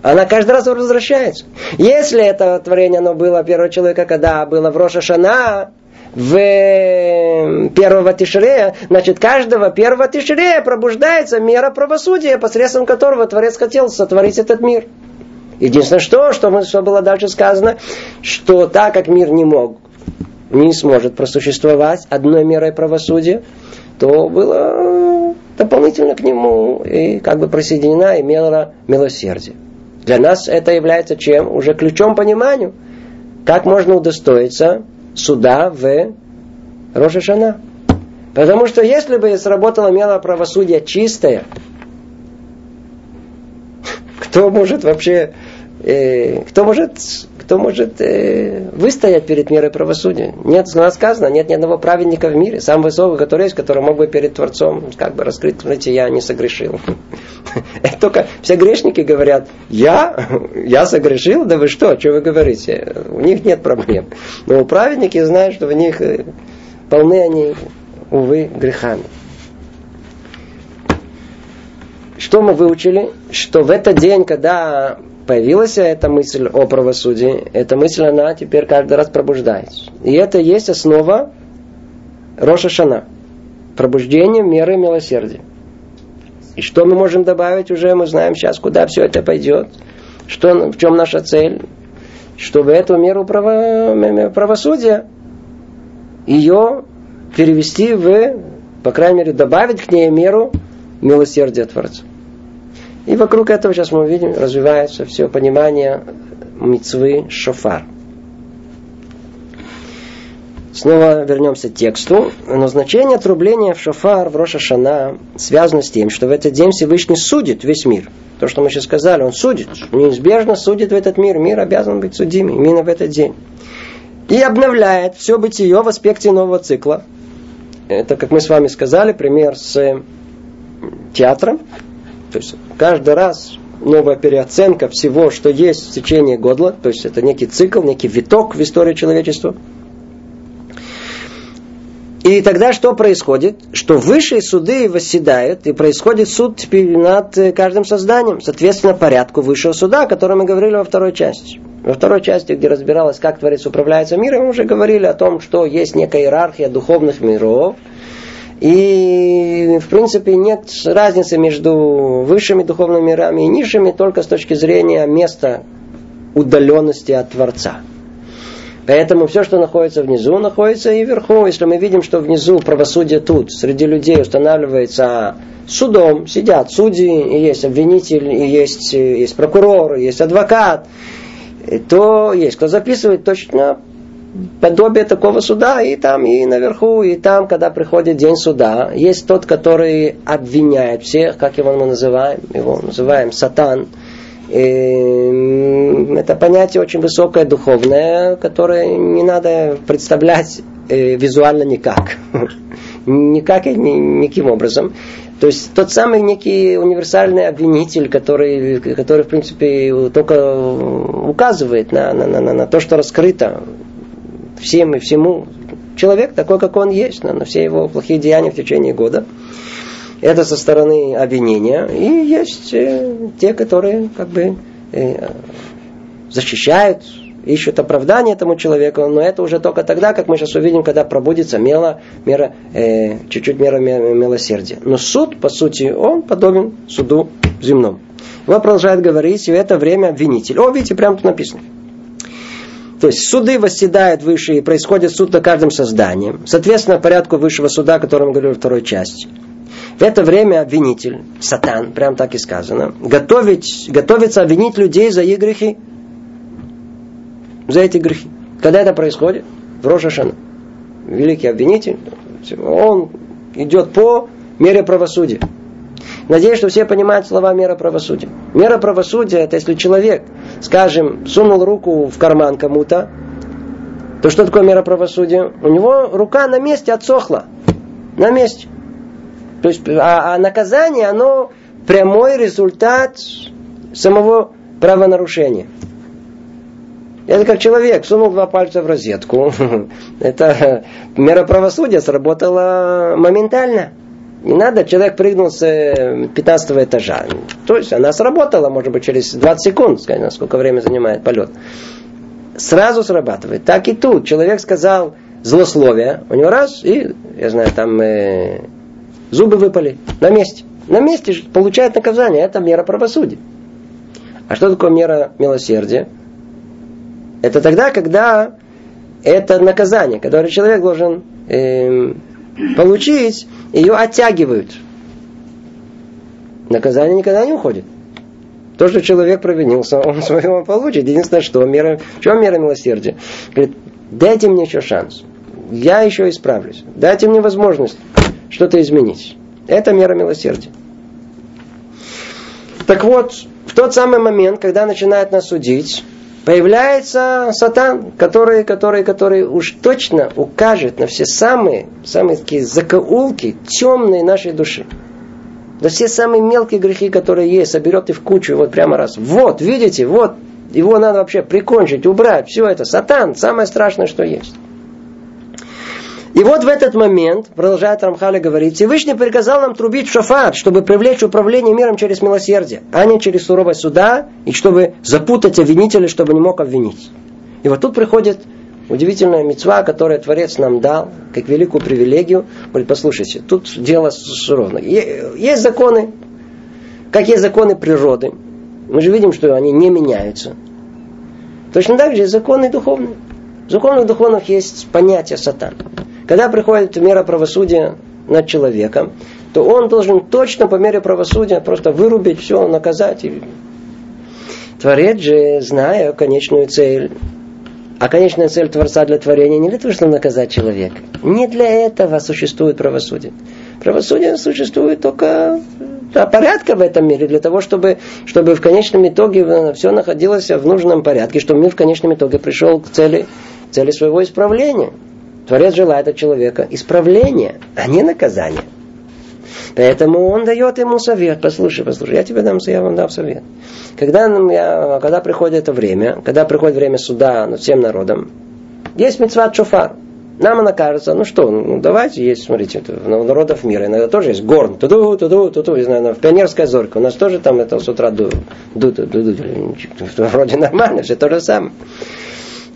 S1: Она каждый раз возвращается. Если это творение, оно было первого человека, когда было в Роша Шана, в э, первого Тишрея, значит, каждого первого Тишрея пробуждается мера правосудия, посредством которого Творец хотел сотворить этот мир. Единственное, что, что, что было дальше сказано, что так как мир не мог, не сможет просуществовать одной мерой правосудия, то было дополнительно к нему и как бы присоединена и мера милосердия. Для нас это является чем? Уже ключом пониманию. Как можно удостоиться суда в Рошашана? Потому что если бы сработала мера правосудия чистая, кто может вообще, э, кто может кто может э, выстоять перед мерой правосудия. Нет, у нас сказано, нет ни одного праведника в мире, сам высокий, который есть, который мог бы перед Творцом как бы раскрыть, знаете, я не согрешил. Это только все грешники говорят, я, я согрешил, да вы что, что вы говорите? У них нет проблем. Но праведники знают, что в них э, полны они, увы, грехами. Что мы выучили? Что в этот день, когда появилась эта мысль о правосудии, эта мысль, она теперь каждый раз пробуждается. И это есть основа Роша Шана. Пробуждение меры милосердия. И что мы можем добавить уже, мы знаем сейчас, куда все это пойдет. Что, в чем наша цель? Чтобы эту меру право, правосудия, ее перевести в, по крайней мере, добавить к ней меру милосердия Творца. И вокруг этого сейчас мы видим, развивается все понимание мицвы шофар. Снова вернемся к тексту. Назначение отрубления в шофар в Роша Шана связано с тем, что в этот день Всевышний судит весь мир. То, что мы сейчас сказали, он судит, неизбежно судит в этот мир. Мир обязан быть судим именно в этот день. И обновляет все бытие в аспекте нового цикла. Это, как мы с вами сказали, пример с театром. То есть каждый раз новая переоценка всего, что есть в течение года, то есть это некий цикл, некий виток в истории человечества. И тогда что происходит? Что высшие суды восседают, и происходит суд над каждым созданием, соответственно, порядку высшего суда, о котором мы говорили во второй части. Во второй части, где разбиралось, как Творец управляется миром, мы уже говорили о том, что есть некая иерархия духовных миров – и, в принципе, нет разницы между высшими духовными мирами и низшими только с точки зрения места удаленности от Творца. Поэтому все, что находится внизу, находится и вверху. Если мы видим, что внизу правосудие тут, среди людей устанавливается судом, сидят судьи, и есть обвинитель, и есть, есть прокурор, и есть адвокат, то есть кто записывает точно подобие такого суда и там, и наверху, и там, когда приходит день суда, есть тот, который обвиняет всех, как его мы называем, его называем сатан. И это понятие очень высокое, духовное, которое не надо представлять э, визуально никак. Никак и никаким образом. То есть тот самый некий универсальный обвинитель, который, который в принципе, только указывает на, на, на, на то, что раскрыто всем и всему. Человек такой, как он есть, на, на все его плохие деяния в течение года. Это со стороны обвинения. И есть э, те, которые как бы э, защищают, ищут оправдание этому человеку, но это уже только тогда, как мы сейчас увидим, когда пробудится мела, мера, э, чуть-чуть мера милосердия. Но суд, по сути, он подобен суду земному. Он продолжает говорить, и в это время обвинитель. О, видите, прямо тут написано. То есть суды восседают выше, и происходит суд над каждым созданием. Соответственно, порядку высшего суда, о котором говорил во второй части. В это время обвинитель, сатан, прям так и сказано, готовить, готовится обвинить людей за их грехи. За эти грехи. Когда это происходит? В Рошашана. Великий обвинитель, он идет по мере правосудия. Надеюсь, что все понимают слова мера правосудия. Мера правосудия это если человек, скажем, сунул руку в карман кому-то, то что такое мера правосудия? У него рука на месте отсохла. На месте. То есть, а, а наказание, оно прямой результат самого правонарушения. Это как человек сунул два пальца в розетку. Это мера правосудия сработала моментально. Не надо, человек прыгнул с 15 э, этажа. То есть она сработала, может быть, через 20 секунд, скажем, сколько время занимает полет. Сразу срабатывает. Так и тут. Человек сказал злословие, у него раз, и, я знаю, там э, зубы выпали на месте. На месте получает наказание. Это мера правосудия. А что такое мера милосердия? Это тогда, когда это наказание, которое человек должен э, получить, ее оттягивают. Наказание никогда не уходит. То, что человек провинился, он своего получит. Единственное, что мера, в чем мера милосердия? Говорит, дайте мне еще шанс. Я еще исправлюсь. Дайте мне возможность что-то изменить. Это мера милосердия. Так вот, в тот самый момент, когда начинает нас судить, появляется сатан, который, который, который уж точно укажет на все самые, самые такие закоулки темные нашей души. Да все самые мелкие грехи, которые есть, соберет и в кучу, вот прямо раз. Вот, видите, вот, его надо вообще прикончить, убрать. Все это сатан, самое страшное, что есть. И вот в этот момент, продолжает Рамхаля говорить, Всевышний приказал нам трубить в шафат, чтобы привлечь управление миром через милосердие, а не через суровость суда, и чтобы запутать обвинителя, чтобы не мог обвинить. И вот тут приходит удивительная мецва, которую Творец нам дал, как великую привилегию. Говорит, послушайте, тут дело суровно. Есть законы, как есть законы природы. Мы же видим, что они не меняются. Точно так же есть законы духовные. В законах духовных есть понятие сатан. Когда приходит мера правосудия над человеком, то он должен точно по мере правосудия просто вырубить все, наказать. Творец же, зная конечную цель, а конечная цель Творца для творения не для того, чтобы наказать человека. Не для этого существует правосудие. Правосудие существует только для порядка в этом мире, для того, чтобы, чтобы в конечном итоге все находилось в нужном порядке, чтобы мир в конечном итоге пришел к цели, цели своего исправления. Творец желает от человека исправления, а не наказания. Поэтому он дает ему совет. Послушай, послушай, я тебе дам, я вам дам совет. Когда, я, когда приходит это время, когда приходит время суда над всем народом, есть мецват шофар. Нам она кажется, ну что, ну давайте есть, смотрите, у народов мира иногда тоже есть горн, туду, туду, туду, не знаю, в пионерская зорька, у нас тоже там это с утра ду, ду, ду, ду, ду, вроде нормально, все то же самое.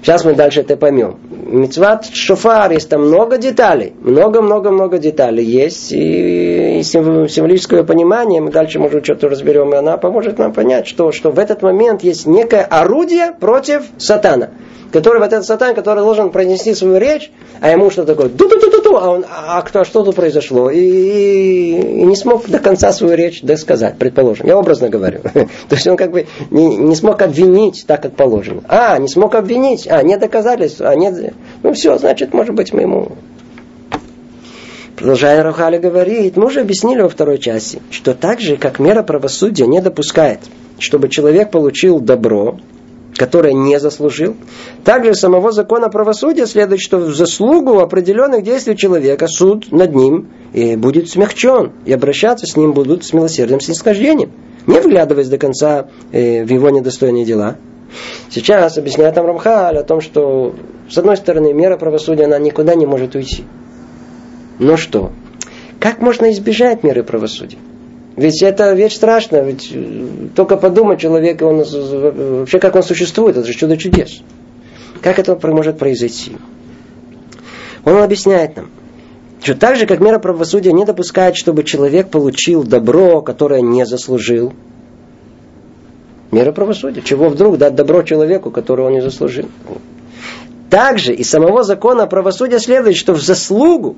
S1: Сейчас мы дальше это поймем. Мецват шофар, есть там много деталей. Много-много-много деталей есть. И, и символическое понимание, мы дальше, может, что-то разберем, и она поможет нам понять, что, что в этот момент есть некое орудие против сатана который вот этот сатан, который должен произнести свою речь, а ему что такое? ду ду ду ду ду а он, а кто, что тут произошло? И, и, и не смог до конца свою речь досказать, предположим. Я образно говорю. То есть он как бы не, не смог обвинить так, как положено. А, не смог обвинить, а, нет доказательств, а, нет... Ну все, значит, может быть, мы ему Продолжая Рахали говорит, мы уже объяснили во второй части, что так же, как мера правосудия не допускает, чтобы человек получил добро, которое не заслужил. Также самого закона правосудия следует, что в заслугу определенных действий человека суд над ним и будет смягчен, и обращаться с ним будут с милосердием, снисхождением, не вглядываясь до конца э, в его недостойные дела. Сейчас объясняет там Рамхаль о том, что с одной стороны мера правосудия, она никуда не может уйти. Но что? Как можно избежать меры правосудия? Ведь это вещь страшная, ведь э, только подумать человек, он, вообще как он существует, это же чудо чудес. Как это может произойти? Он объясняет нам, что так же, как мера правосудия не допускает, чтобы человек получил добро, которое не заслужил. Мера правосудия. Чего вдруг дать добро человеку, которого он не заслужил? Также из самого закона правосудия следует, что в заслугу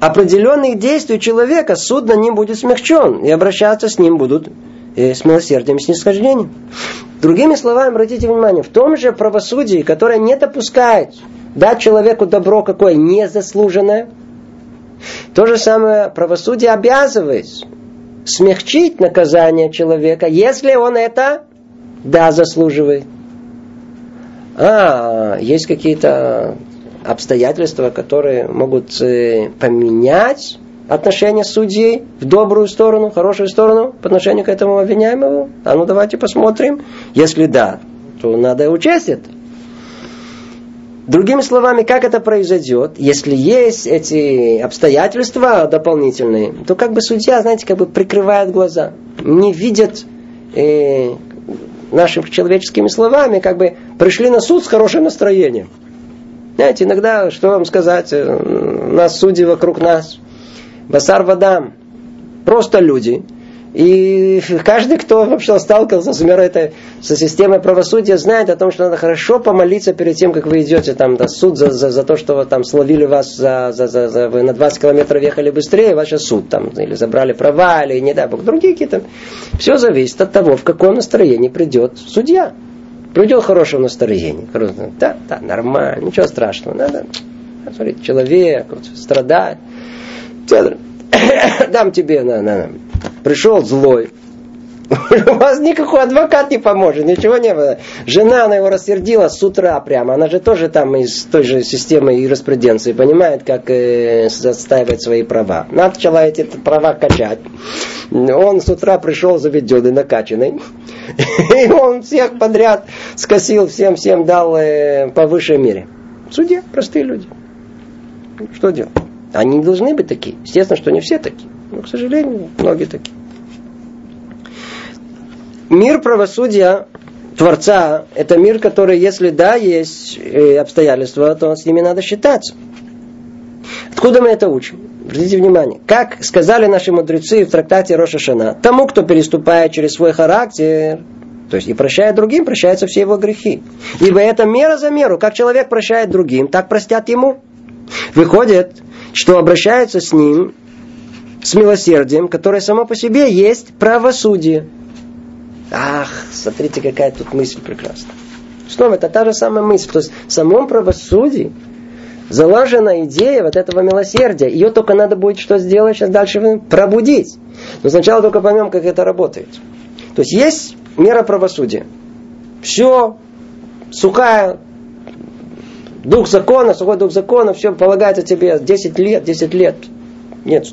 S1: определенных действий человека суд на ним будет смягчен, и обращаться с ним будут э, с милосердием и снисхождением. Другими словами, обратите внимание, в том же правосудии, которое не допускает дать человеку добро какое незаслуженное, то же самое правосудие обязывает смягчить наказание человека, если он это, да, заслуживает. А, есть какие-то обстоятельства, которые могут э, поменять отношение судьи в добрую сторону, в хорошую сторону по отношению к этому обвиняемому? А ну давайте посмотрим. Если да, то надо учесть это. Другими словами, как это произойдет? Если есть эти обстоятельства дополнительные, то как бы судья, знаете, как бы прикрывает глаза, не видит э, нашими человеческими словами, как бы пришли на суд с хорошим настроением. Знаете, иногда, что вам сказать, э, у нас судьи вокруг нас, басар вадам, просто люди – и каждый, кто вообще сталкивался с миром этой, со системой правосудия, знает о том, что надо хорошо помолиться перед тем, как вы идете там на суд за, за, за то, что там словили вас за, за, за, за, вы на 20 километров ехали быстрее, ваш суд там, или забрали права, или не дай бог, другие какие-то. Все зависит от того, в каком настроении придет судья. Придет в хорошем настроении. Да, да, нормально, ничего страшного. Надо, смотрите, человек вот, страдает. Дам тебе, на, на, на пришел злой, у вас никакой адвокат не поможет, ничего не было. Жена, она его рассердила с утра прямо. Она же тоже там из той же системы юриспруденции, понимает, как э, отстаивать свои права. Начала эти права качать. Он с утра пришел заведенный, накачанный. И он всех подряд скосил, всем-всем дал э, по высшей мере. Судья, простые люди. Что делать? Они не должны быть такие. Естественно, что не все такие. Но, к сожалению, многие такие. Мир правосудия Творца – это мир, который, если да, есть э, обстоятельства, то с ними надо считаться. Откуда мы это учим? Обратите внимание. Как сказали наши мудрецы в трактате Роша Шана, тому, кто переступает через свой характер, то есть и прощает другим, прощаются все его грехи. Ибо это мера за меру. Как человек прощает другим, так простят ему. Выходит, что обращаются с ним с милосердием, которое само по себе есть правосудие. Ах, смотрите, какая тут мысль прекрасная. Снова это та же самая мысль. То есть в самом правосудии заложена идея вот этого милосердия. Ее только надо будет что сделать сейчас дальше? Пробудить. Но сначала только поймем, как это работает. То есть есть мера правосудия. Все, сухая, дух закона, сухой дух закона, все полагается тебе 10 лет, 10 лет. Нет,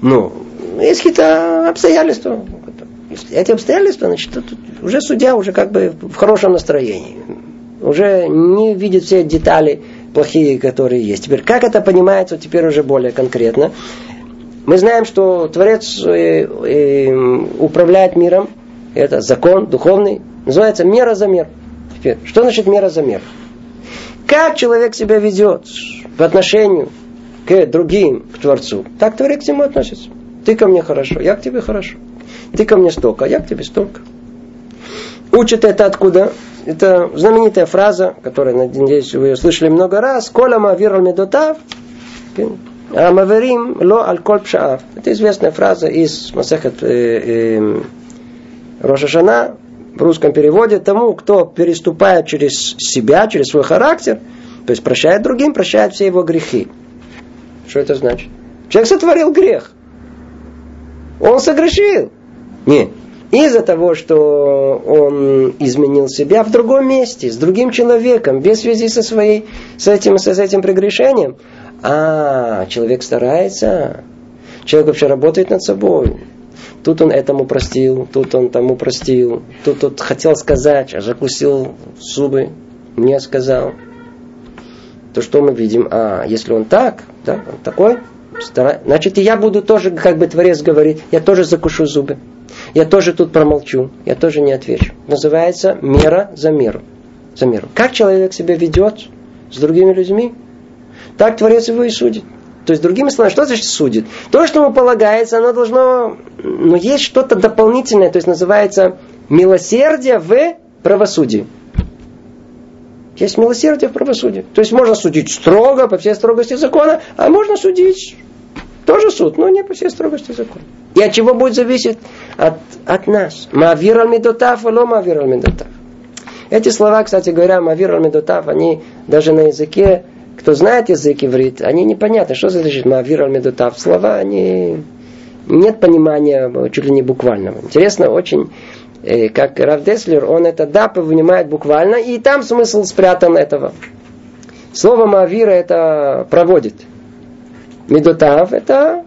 S1: ну, есть какие-то обстоятельства. Эти обстоятельства, значит, уже судья уже как бы в хорошем настроении. Уже не видит все детали плохие, которые есть. Теперь, как это понимается, теперь уже более конкретно. Мы знаем, что Творец э, э, управляет миром. Это закон духовный. Называется мера за мер. Теперь, что значит мера за мер? Как человек себя ведет по отношению к другим, к Творцу, так Творец к нему относится. Ты ко мне хорошо, я к тебе хорошо. Ты ко мне столько, а я к тебе столько. Учат это откуда? Это знаменитая фраза, которую, надеюсь, вы ее слышали много раз. Коля мавир аль медотав, а маверим ло аль пшаав. Это известная фраза из Масахат э, э, Рошашана в русском переводе. Тому, кто переступает через себя, через свой характер, то есть прощает другим, прощает все его грехи. Что это значит? Человек сотворил грех. Он согрешил. Нет. Из-за того, что он изменил себя в другом месте, с другим человеком, без связи со, своей, с, этим, с этим прегрешением. А, человек старается. Человек вообще работает над собой. Тут он этому простил, тут он тому простил, тут он хотел сказать, а закусил зубы, не сказал то что мы видим? А, если он так, да, он такой, значит и я буду тоже, как бы Творец говорит, я тоже закушу зубы. Я тоже тут промолчу, я тоже не отвечу. Называется мера за меру. За меру. Как человек себя ведет с другими людьми, так Творец его и судит. То есть, другими словами, что значит судит? То, что ему полагается, оно должно... Но есть что-то дополнительное, то есть называется милосердие в правосудии. Есть милосердие в правосудии. То есть можно судить строго, по всей строгости закона, а можно судить тоже суд, но не по всей строгости закона. И от чего будет зависеть? От, от нас. Мавир аль-медотав, ло мавир аль-медотав. Эти слова, кстати говоря, мавир аль-медотав, они даже на языке, кто знает язык иврит, они непонятны. Что значит мавир аль-медотав? Слова, они... Нет понимания чуть ли не буквального. Интересно очень как Рав Деслер, он это да понимает буквально, и там смысл спрятан этого. Слово Мавира это проводит. Медотав это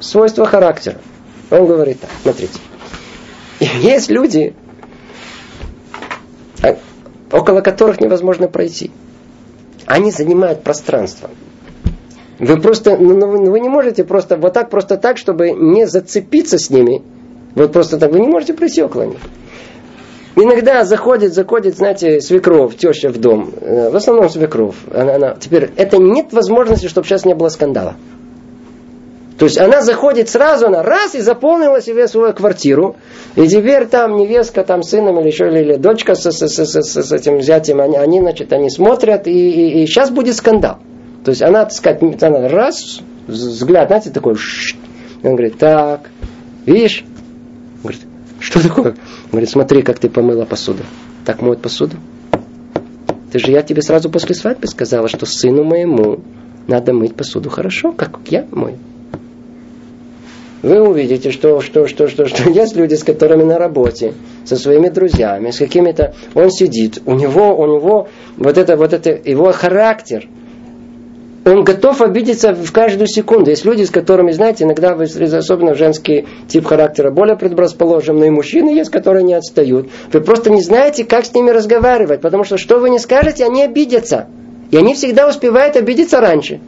S1: свойство характера. Он говорит так, смотрите. Есть люди, а, около которых невозможно пройти. они занимают пространство. Вы просто, ну, ну вы не можете просто вот так, просто так, чтобы не зацепиться с ними. Вот просто так, вы не можете пройти около них. Иногда заходит, заходит, знаете, свекров, теща в дом. Э, в основном свекров. Она, она, теперь это нет возможности, чтобы сейчас не было скандала. То есть она заходит сразу, она раз и заполнила себе свою квартиру. И теперь там невестка, там сыном или еще, или, или дочка с, с, с, с, с этим зятем, они, они, значит, они смотрят, и, и, и сейчас будет скандал. То есть она, так сказать, она раз, взгляд, знаете, такой, он говорит, так, видишь? Что такое? Говорит, смотри, как ты помыла посуду. Так моют посуду? Ты же я тебе сразу после свадьбы сказала, что сыну моему надо мыть посуду хорошо, как я мою. Вы увидите, что, что, что, что, что есть люди, с которыми на работе, со своими друзьями, с какими-то... Он сидит, у него, у него вот это, вот это, его характер – он готов обидеться в каждую секунду. Есть люди, с которыми, знаете, иногда, особенно женский тип характера, более предрасположенные мужчины есть, которые не отстают. Вы просто не знаете, как с ними разговаривать, потому что что вы не скажете, они обидятся. И они всегда успевают обидеться раньше.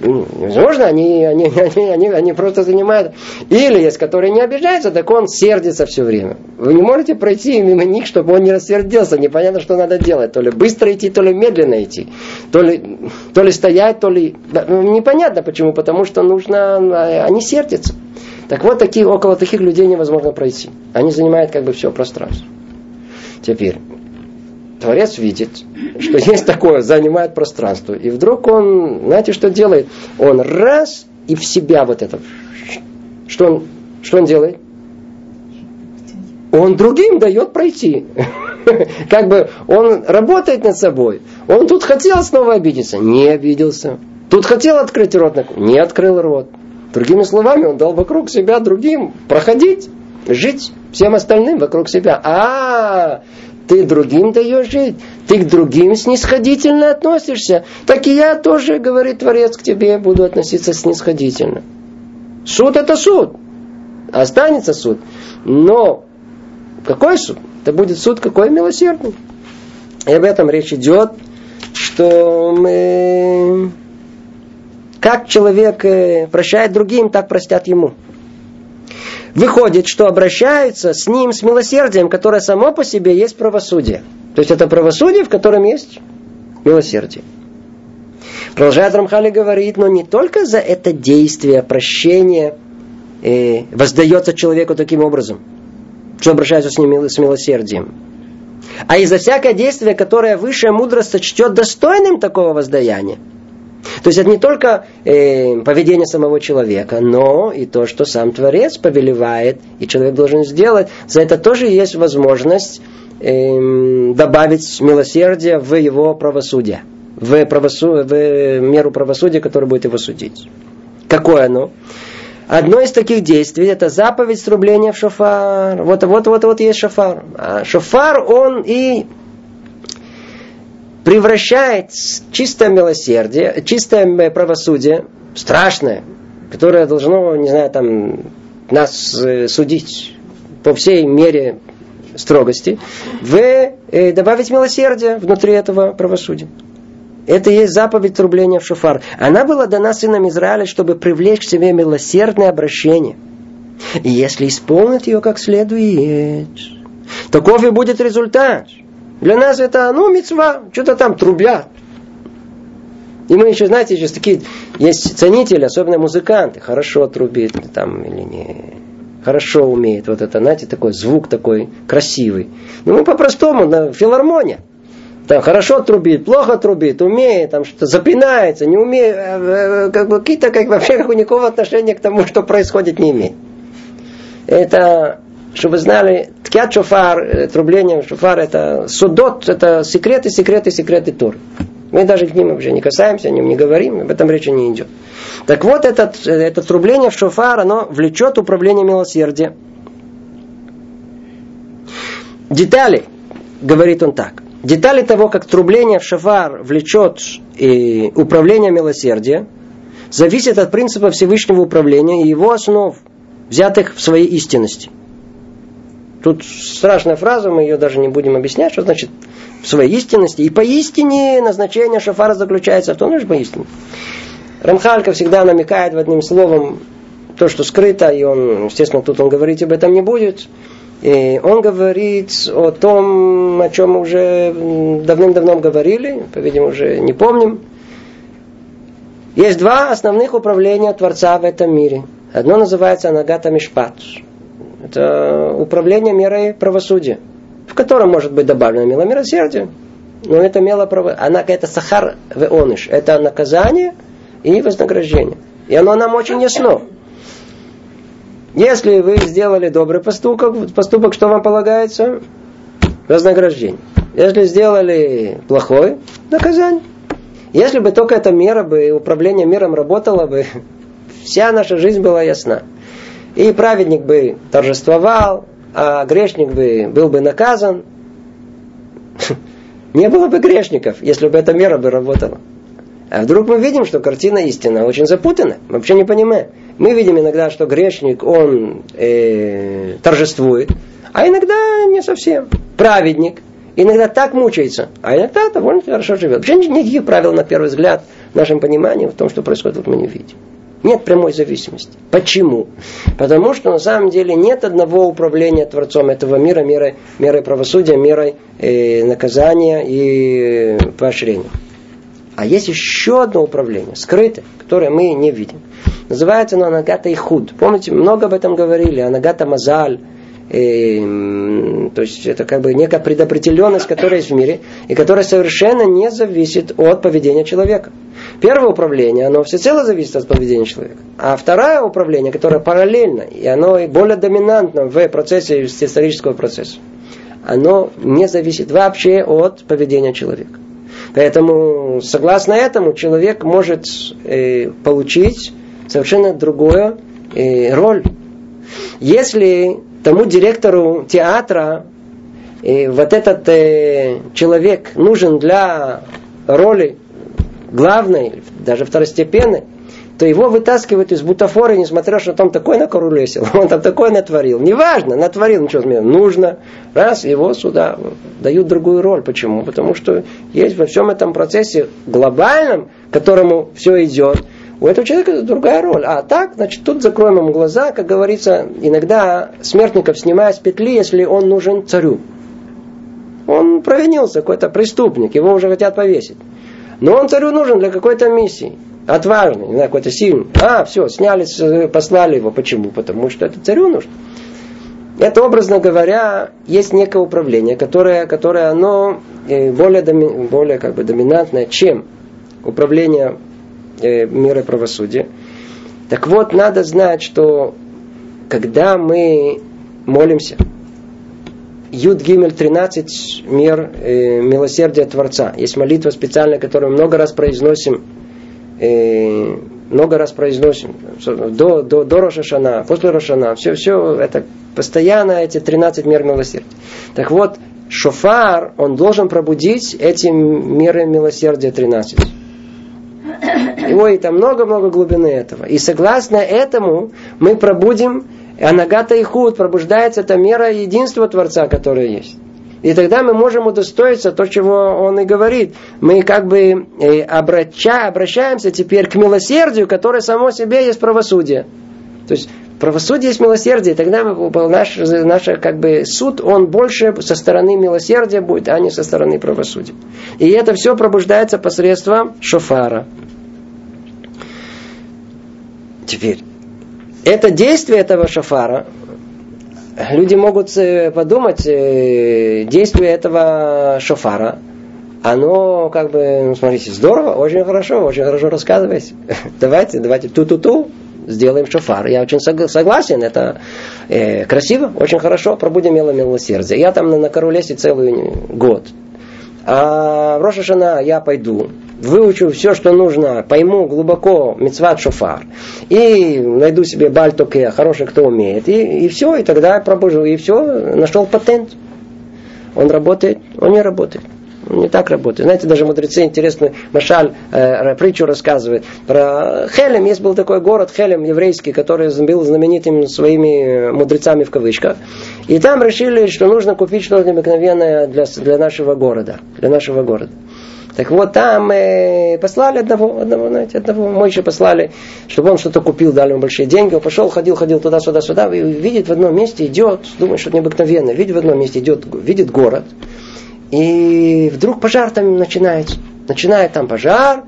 S1: Возможно, они, они, они, они, они просто занимают. Или есть, которые не обижаются, так он сердится все время. Вы не можете пройти мимо них, чтобы он не рассердился. Непонятно, что надо делать. То ли быстро идти, то ли медленно идти. То ли, то ли стоять, то ли... Непонятно почему, потому что нужно... Они сердятся. Так вот, такие, около таких людей невозможно пройти. Они занимают как бы все пространство. Теперь, Творец видит, что есть такое, занимает пространство. И вдруг он, знаете, что делает? Он раз и в себя вот это. Что он, что он делает? Он другим дает пройти. Как бы он работает над собой. Он тут хотел снова обидеться, не обиделся. Тут хотел открыть рот, не открыл рот. Другими словами, он дал вокруг себя другим проходить, жить всем остальным вокруг себя. А, ты другим даешь жить, ты к другим снисходительно относишься, так и я тоже, говорит Творец, к тебе буду относиться снисходительно. Суд это суд, останется суд, но какой суд? Это будет суд какой милосердный. И об этом речь идет, что мы... как человек э, прощает другим, так простят ему. Выходит, что обращаются с ним с милосердием, которое само по себе есть правосудие. То есть это правосудие, в котором есть милосердие. Продолжает Рамхали говорит, но не только за это действие прощения э, воздается человеку таким образом, что обращается с ним с милосердием, а и за всякое действие, которое высшая мудрость сочтет достойным такого воздаяния. То есть это не только э, поведение самого человека, но и то, что сам Творец повелевает, и человек должен сделать. За это тоже есть возможность э, добавить милосердие в его правосудие, в, правосу, в меру правосудия, которая будет его судить. Какое оно? Одно из таких действий это заповедь срубления в шофар. Вот, вот, вот, вот есть шофар. А шофар, он и превращает чистое милосердие, чистое правосудие, страшное, которое должно, не знаю, там, нас э, судить по всей мере строгости, в э, добавить милосердие внутри этого правосудия. Это и есть заповедь трубления в шофар. Она была дана сынам Израиля, чтобы привлечь к себе милосердное обращение. И если исполнить ее как следует, таков и будет результат – для нас это, ну, мецва, что-то там трубят. И мы еще, знаете, сейчас такие, есть ценители, особенно музыканты, хорошо трубит там или не хорошо умеет вот это, знаете, такой звук такой красивый. Ну, мы по-простому, на филармония. Там хорошо трубит, плохо трубит, умеет, там что-то запинается, не умеет, э, э, как бы какие-то как вообще никакого отношения к тому, что происходит, не имеет. Это чтобы знали, ткят шофар, э, трубление шофар, это судот, это секреты, секреты, секреты Тур. Мы даже к ним вообще не касаемся, о нем не говорим, об этом речи не идет. Так вот, этот, э, это трубление в шофар, оно влечет управление милосердия. Детали, говорит он так, детали того, как трубление в шофар влечет и управление милосердия, зависят от принципа Всевышнего управления и его основ, взятых в своей истинности – Тут страшная фраза, мы ее даже не будем объяснять, что значит в своей истинности. И поистине назначение шафара заключается в том, что поистине. Рамхалька всегда намекает в одним словом то, что скрыто, и он, естественно, тут он говорить об этом не будет. И он говорит о том, о чем мы уже давным-давно говорили, по-видимому, уже не помним. Есть два основных управления Творца в этом мире. Одно называется Анагата Мишпат. Это управление мерой правосудия, в котором может быть добавлено милосердие. Но это мело она это сахар в оныш. Это наказание и вознаграждение. И оно нам очень ясно. Если вы сделали добрый поступок, поступок, что вам полагается? Вознаграждение. Если сделали плохой, наказание. Если бы только эта мера бы, управление миром работало бы, вся наша жизнь была ясна. И праведник бы торжествовал, а грешник бы был бы наказан. Не было бы грешников, если бы эта мера бы работала. А вдруг мы видим, что картина истина очень запутана. Мы вообще не понимаем. Мы видим иногда, что грешник, он э, торжествует, а иногда не совсем. Праведник иногда так мучается, а иногда довольно хорошо живет. Вообще никаких правил, на первый взгляд, в нашем понимании, в том, что происходит, вот мы не видим. Нет прямой зависимости. Почему? Потому что на самом деле нет одного управления Творцом этого мира, мерой, мерой правосудия, мерой э, наказания и э, поощрения. А есть еще одно управление, скрытое, которое мы не видим. Называется оно Анагата и Худ. Помните, много об этом говорили. Анагата Мазаль. И, то есть это как бы некая предопределенность, которая есть в мире, и которая совершенно не зависит от поведения человека. Первое управление, оно всецело зависит от поведения человека. А второе управление, которое параллельно, и оно более доминантно в процессе исторического процесса, оно не зависит вообще от поведения человека. Поэтому, согласно этому, человек может э, получить совершенно другую э, роль. Если тому директору театра э, вот этот э, человек нужен для роли главной, даже второстепенной, то его вытаскивают из бутафоры, несмотря что там такой накорулесил, он там такой натворил. Неважно, натворил, ничего мне нужно. Раз, его сюда дают другую роль. Почему? Потому что есть во всем этом процессе глобальном, которому все идет, у этого человека другая роль. А так, значит, тут закроем ему глаза, как говорится, иногда смертников снимают с петли, если он нужен царю. Он провинился, какой-то преступник, его уже хотят повесить. Но он царю нужен для какой-то миссии отважный, не знаю, какой-то сильный. А, все, сняли, послали его. Почему? Потому что это царю нужно. Это, образно говоря, есть некое управление, которое, которое оно э, более, доми, более как бы доминантное, чем управление э, мира правосудия. Так вот, надо знать, что когда мы молимся, Юд Гимель 13, мир э, милосердия Творца. Есть молитва специальная, которую много раз произносим э, много раз произносим, до, до, до Рошашана, после Рошана, все, все это постоянно эти 13 мер милосердия. Так вот, шофар, он должен пробудить эти меры милосердия 13. Его и там много-много глубины этого. И согласно этому мы пробудим Анагата и Худ, пробуждается эта мера единства Творца, которая есть. И тогда мы можем удостоиться то, чего он и говорит. Мы как бы э, обраща, обращаемся теперь к милосердию, которое само себе есть правосудие. То есть правосудие есть милосердие, тогда наш, наш как бы суд, он больше со стороны милосердия будет, а не со стороны правосудия. И это все пробуждается посредством шофара. Теперь, это действие этого шофара, люди могут э, подумать, э, действие этого шофара, оно как бы, ну, смотрите, здорово, очень хорошо, очень хорошо рассказываете. давайте, давайте ту-ту-ту, сделаем шофар. Я очень согласен, это э, красиво, очень хорошо, пробудем мило милосердие. Я там на, на Королесе целый год. А в Рошашана я пойду, выучу все, что нужно, пойму глубоко мецват шофар, и найду себе бальтоке, хороший, кто умеет, и, и все, и тогда я пробужу, и все, нашел патент. Он работает, он не работает. Не так работает. Знаете, даже мудрецы интересную Машаль, э, притчу рассказывают. Про Хелем, есть был такой город Хелем еврейский, который был знаменитым своими мудрецами в кавычках. И там решили, что нужно купить что-то необыкновенное для, для нашего города. Для нашего города. Так вот, там э, послали одного, одного, знаете, одного Мойши послали, чтобы он что-то купил, дали ему большие деньги. Он пошел, ходил, ходил туда-сюда, сюда, и видит в одном месте, идет, думает, что необыкновенно, видит в одном месте, идет, видит город, и вдруг пожар там начинается. Начинает там пожар,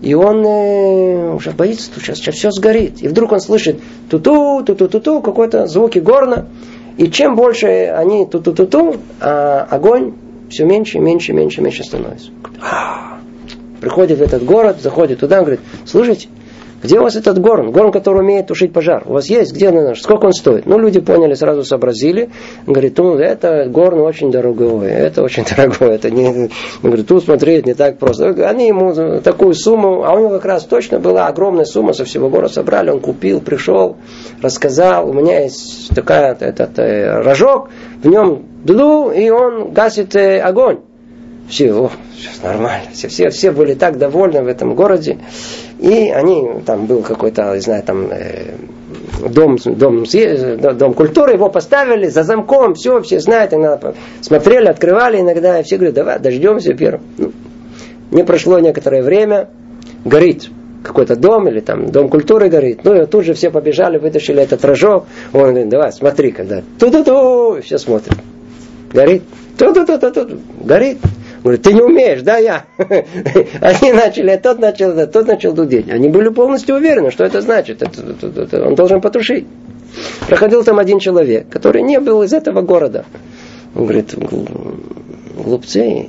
S1: и он э, уже боится, что сейчас, сейчас все сгорит. И вдруг он слышит ту-ту, ту-ту-ту-ту, какой-то звуки горна. И чем больше они ту-ту-ту-ту, а огонь все меньше, меньше, меньше, меньше становится. Приходит в этот город, заходит туда, говорит, слушайте, где у вас этот горн? Горн, который умеет тушить пожар. У вас есть? Где он? Сколько он стоит? Ну, люди поняли, сразу сообразили. Говорит, ну, это горн очень дорогой. Это очень дорогой. Это не... Говорит, тут смотреть не так просто. Они ему такую сумму, а у него как раз точно была огромная сумма со всего города собрали. Он купил, пришел, рассказал. У меня есть такая, этот э, рожок, в нем длу, и он гасит э, огонь. Все, о, все нормально. Все, все, все были так довольны в этом городе. И они, там был какой-то, не знаю, там э, дом, дом, дом культуры, его поставили за замком, все, все знают, иногда смотрели, открывали иногда, и все говорят, давай, дождемся первым. Ну, не прошло некоторое время, горит какой-то дом или там дом культуры горит. Ну и тут же все побежали, вытащили этот рожок. Он говорит, давай, смотри, когда ту-ту-ту, все смотрят. Горит. Ту-ту-ту-ту-ту, горит. Говорит, ты не умеешь, да, я. Они начали, тот начал, тот начал дудеть. Они были полностью уверены, что это значит. Это, это, это, он должен потушить. Проходил там один человек, который не был из этого города. Он говорит, глупцы,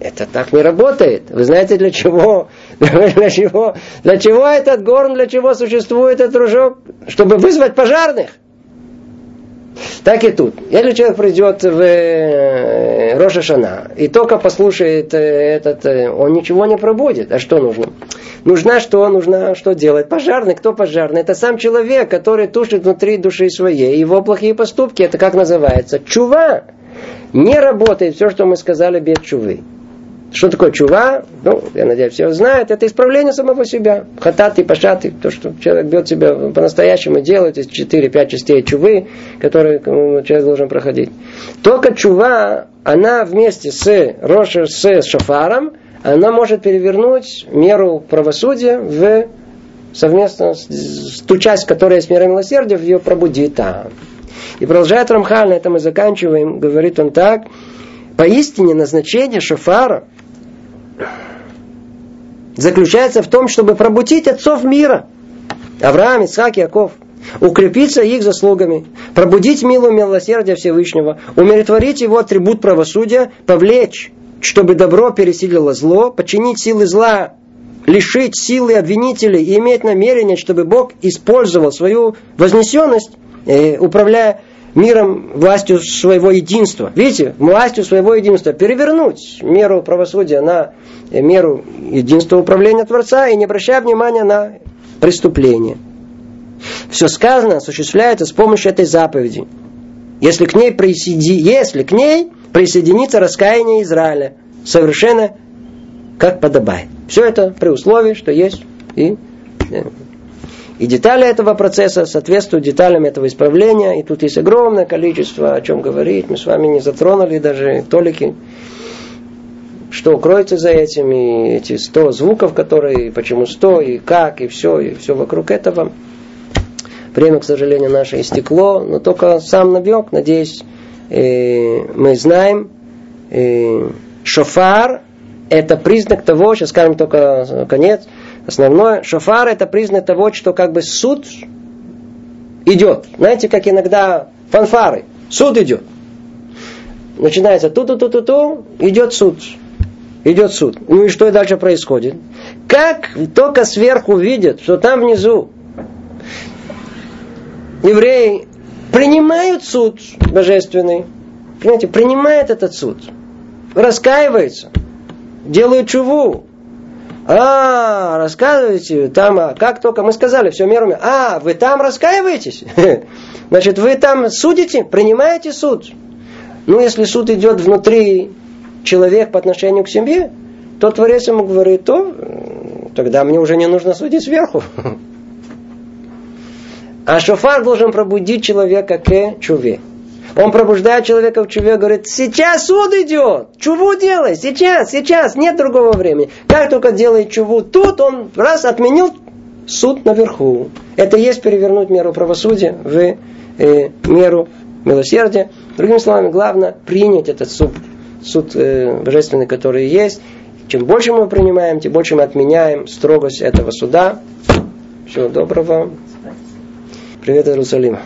S1: это так не работает. Вы знаете для чего? Для чего? Для чего этот горн, для чего существует этот дружок? Чтобы вызвать пожарных. Так и тут. Если человек придет в э, Роша Шана и только послушает э, этот, э, он ничего не пробудет. А что нужно? Нужна что? Нужно что делать? Пожарный. Кто пожарный? Это сам человек, который тушит внутри души своей. Его плохие поступки, это как называется? Чува. Не работает все, что мы сказали без чувы. Что такое чува? Ну, я надеюсь, все знают. Это исправление самого себя. Хататы, пашаты. То, что человек бьет себя по-настоящему делает из 4-5 частей чувы, которые человек должен проходить. Только чува, она вместе с Роша, с шафаром, она может перевернуть меру правосудия в совместно с, ту часть, которая есть мера милосердия, в ее пробудит там. И продолжает Рамхаль, на этом мы заканчиваем, говорит он так, поистине назначение шофара заключается в том, чтобы пробудить отцов мира. Авраам, Исаак, Яков. Укрепиться их заслугами, пробудить милую милосердие Всевышнего, умиротворить его атрибут правосудия, повлечь, чтобы добро пересилило зло, подчинить силы зла, лишить силы обвинителей. И иметь намерение, чтобы Бог использовал свою вознесенность, э, управляя миром, властью своего единства. Видите, властью своего единства перевернуть меру правосудия на меру единства управления Творца и не обращая внимания на преступление. Все сказано осуществляется с помощью этой заповеди. Если к ней, присоеди... Если к ней присоединится раскаяние Израиля, совершенно как подобает. Все это при условии, что есть и э, и детали этого процесса соответствуют деталям этого исправления. И тут есть огромное количество, о чем говорить. Мы с вами не затронули даже толики. Что кроется за этим, и эти сто звуков, которые, почему сто, и как, и все, и все вокруг этого. Время, к сожалению, наше истекло, но только сам навек, надеюсь, э, мы знаем. Э, шофар – это признак того, сейчас скажем только конец – Основное, шофар это признак того, что как бы суд идет. Знаете, как иногда фанфары. Суд идет. Начинается ту-ту-ту-ту-ту, идет суд. Идет суд. Ну и что дальше происходит? Как только сверху видят, что там внизу евреи принимают суд божественный, понимаете, принимают этот суд, раскаиваются, делают чуву, а, рассказываете, там, а, как только мы сказали, все мерами. А, вы там раскаиваетесь? Значит, вы там судите, принимаете суд. Ну, если суд идет внутри человек по отношению к семье, то Творец ему говорит, то тогда мне уже не нужно судить сверху. А шофар должен пробудить человека к чуве. Он пробуждает человека в чуве, говорит, сейчас суд идет, чуву делай, сейчас, сейчас, нет другого времени. Как только делает чуву тут, он раз отменил суд наверху. Это есть перевернуть меру правосудия в э, меру милосердия. Другими словами, главное принять этот суд, суд э, божественный, который есть. Чем больше мы принимаем, тем больше мы отменяем строгость этого суда. Всего доброго. Привет, Иерусалима.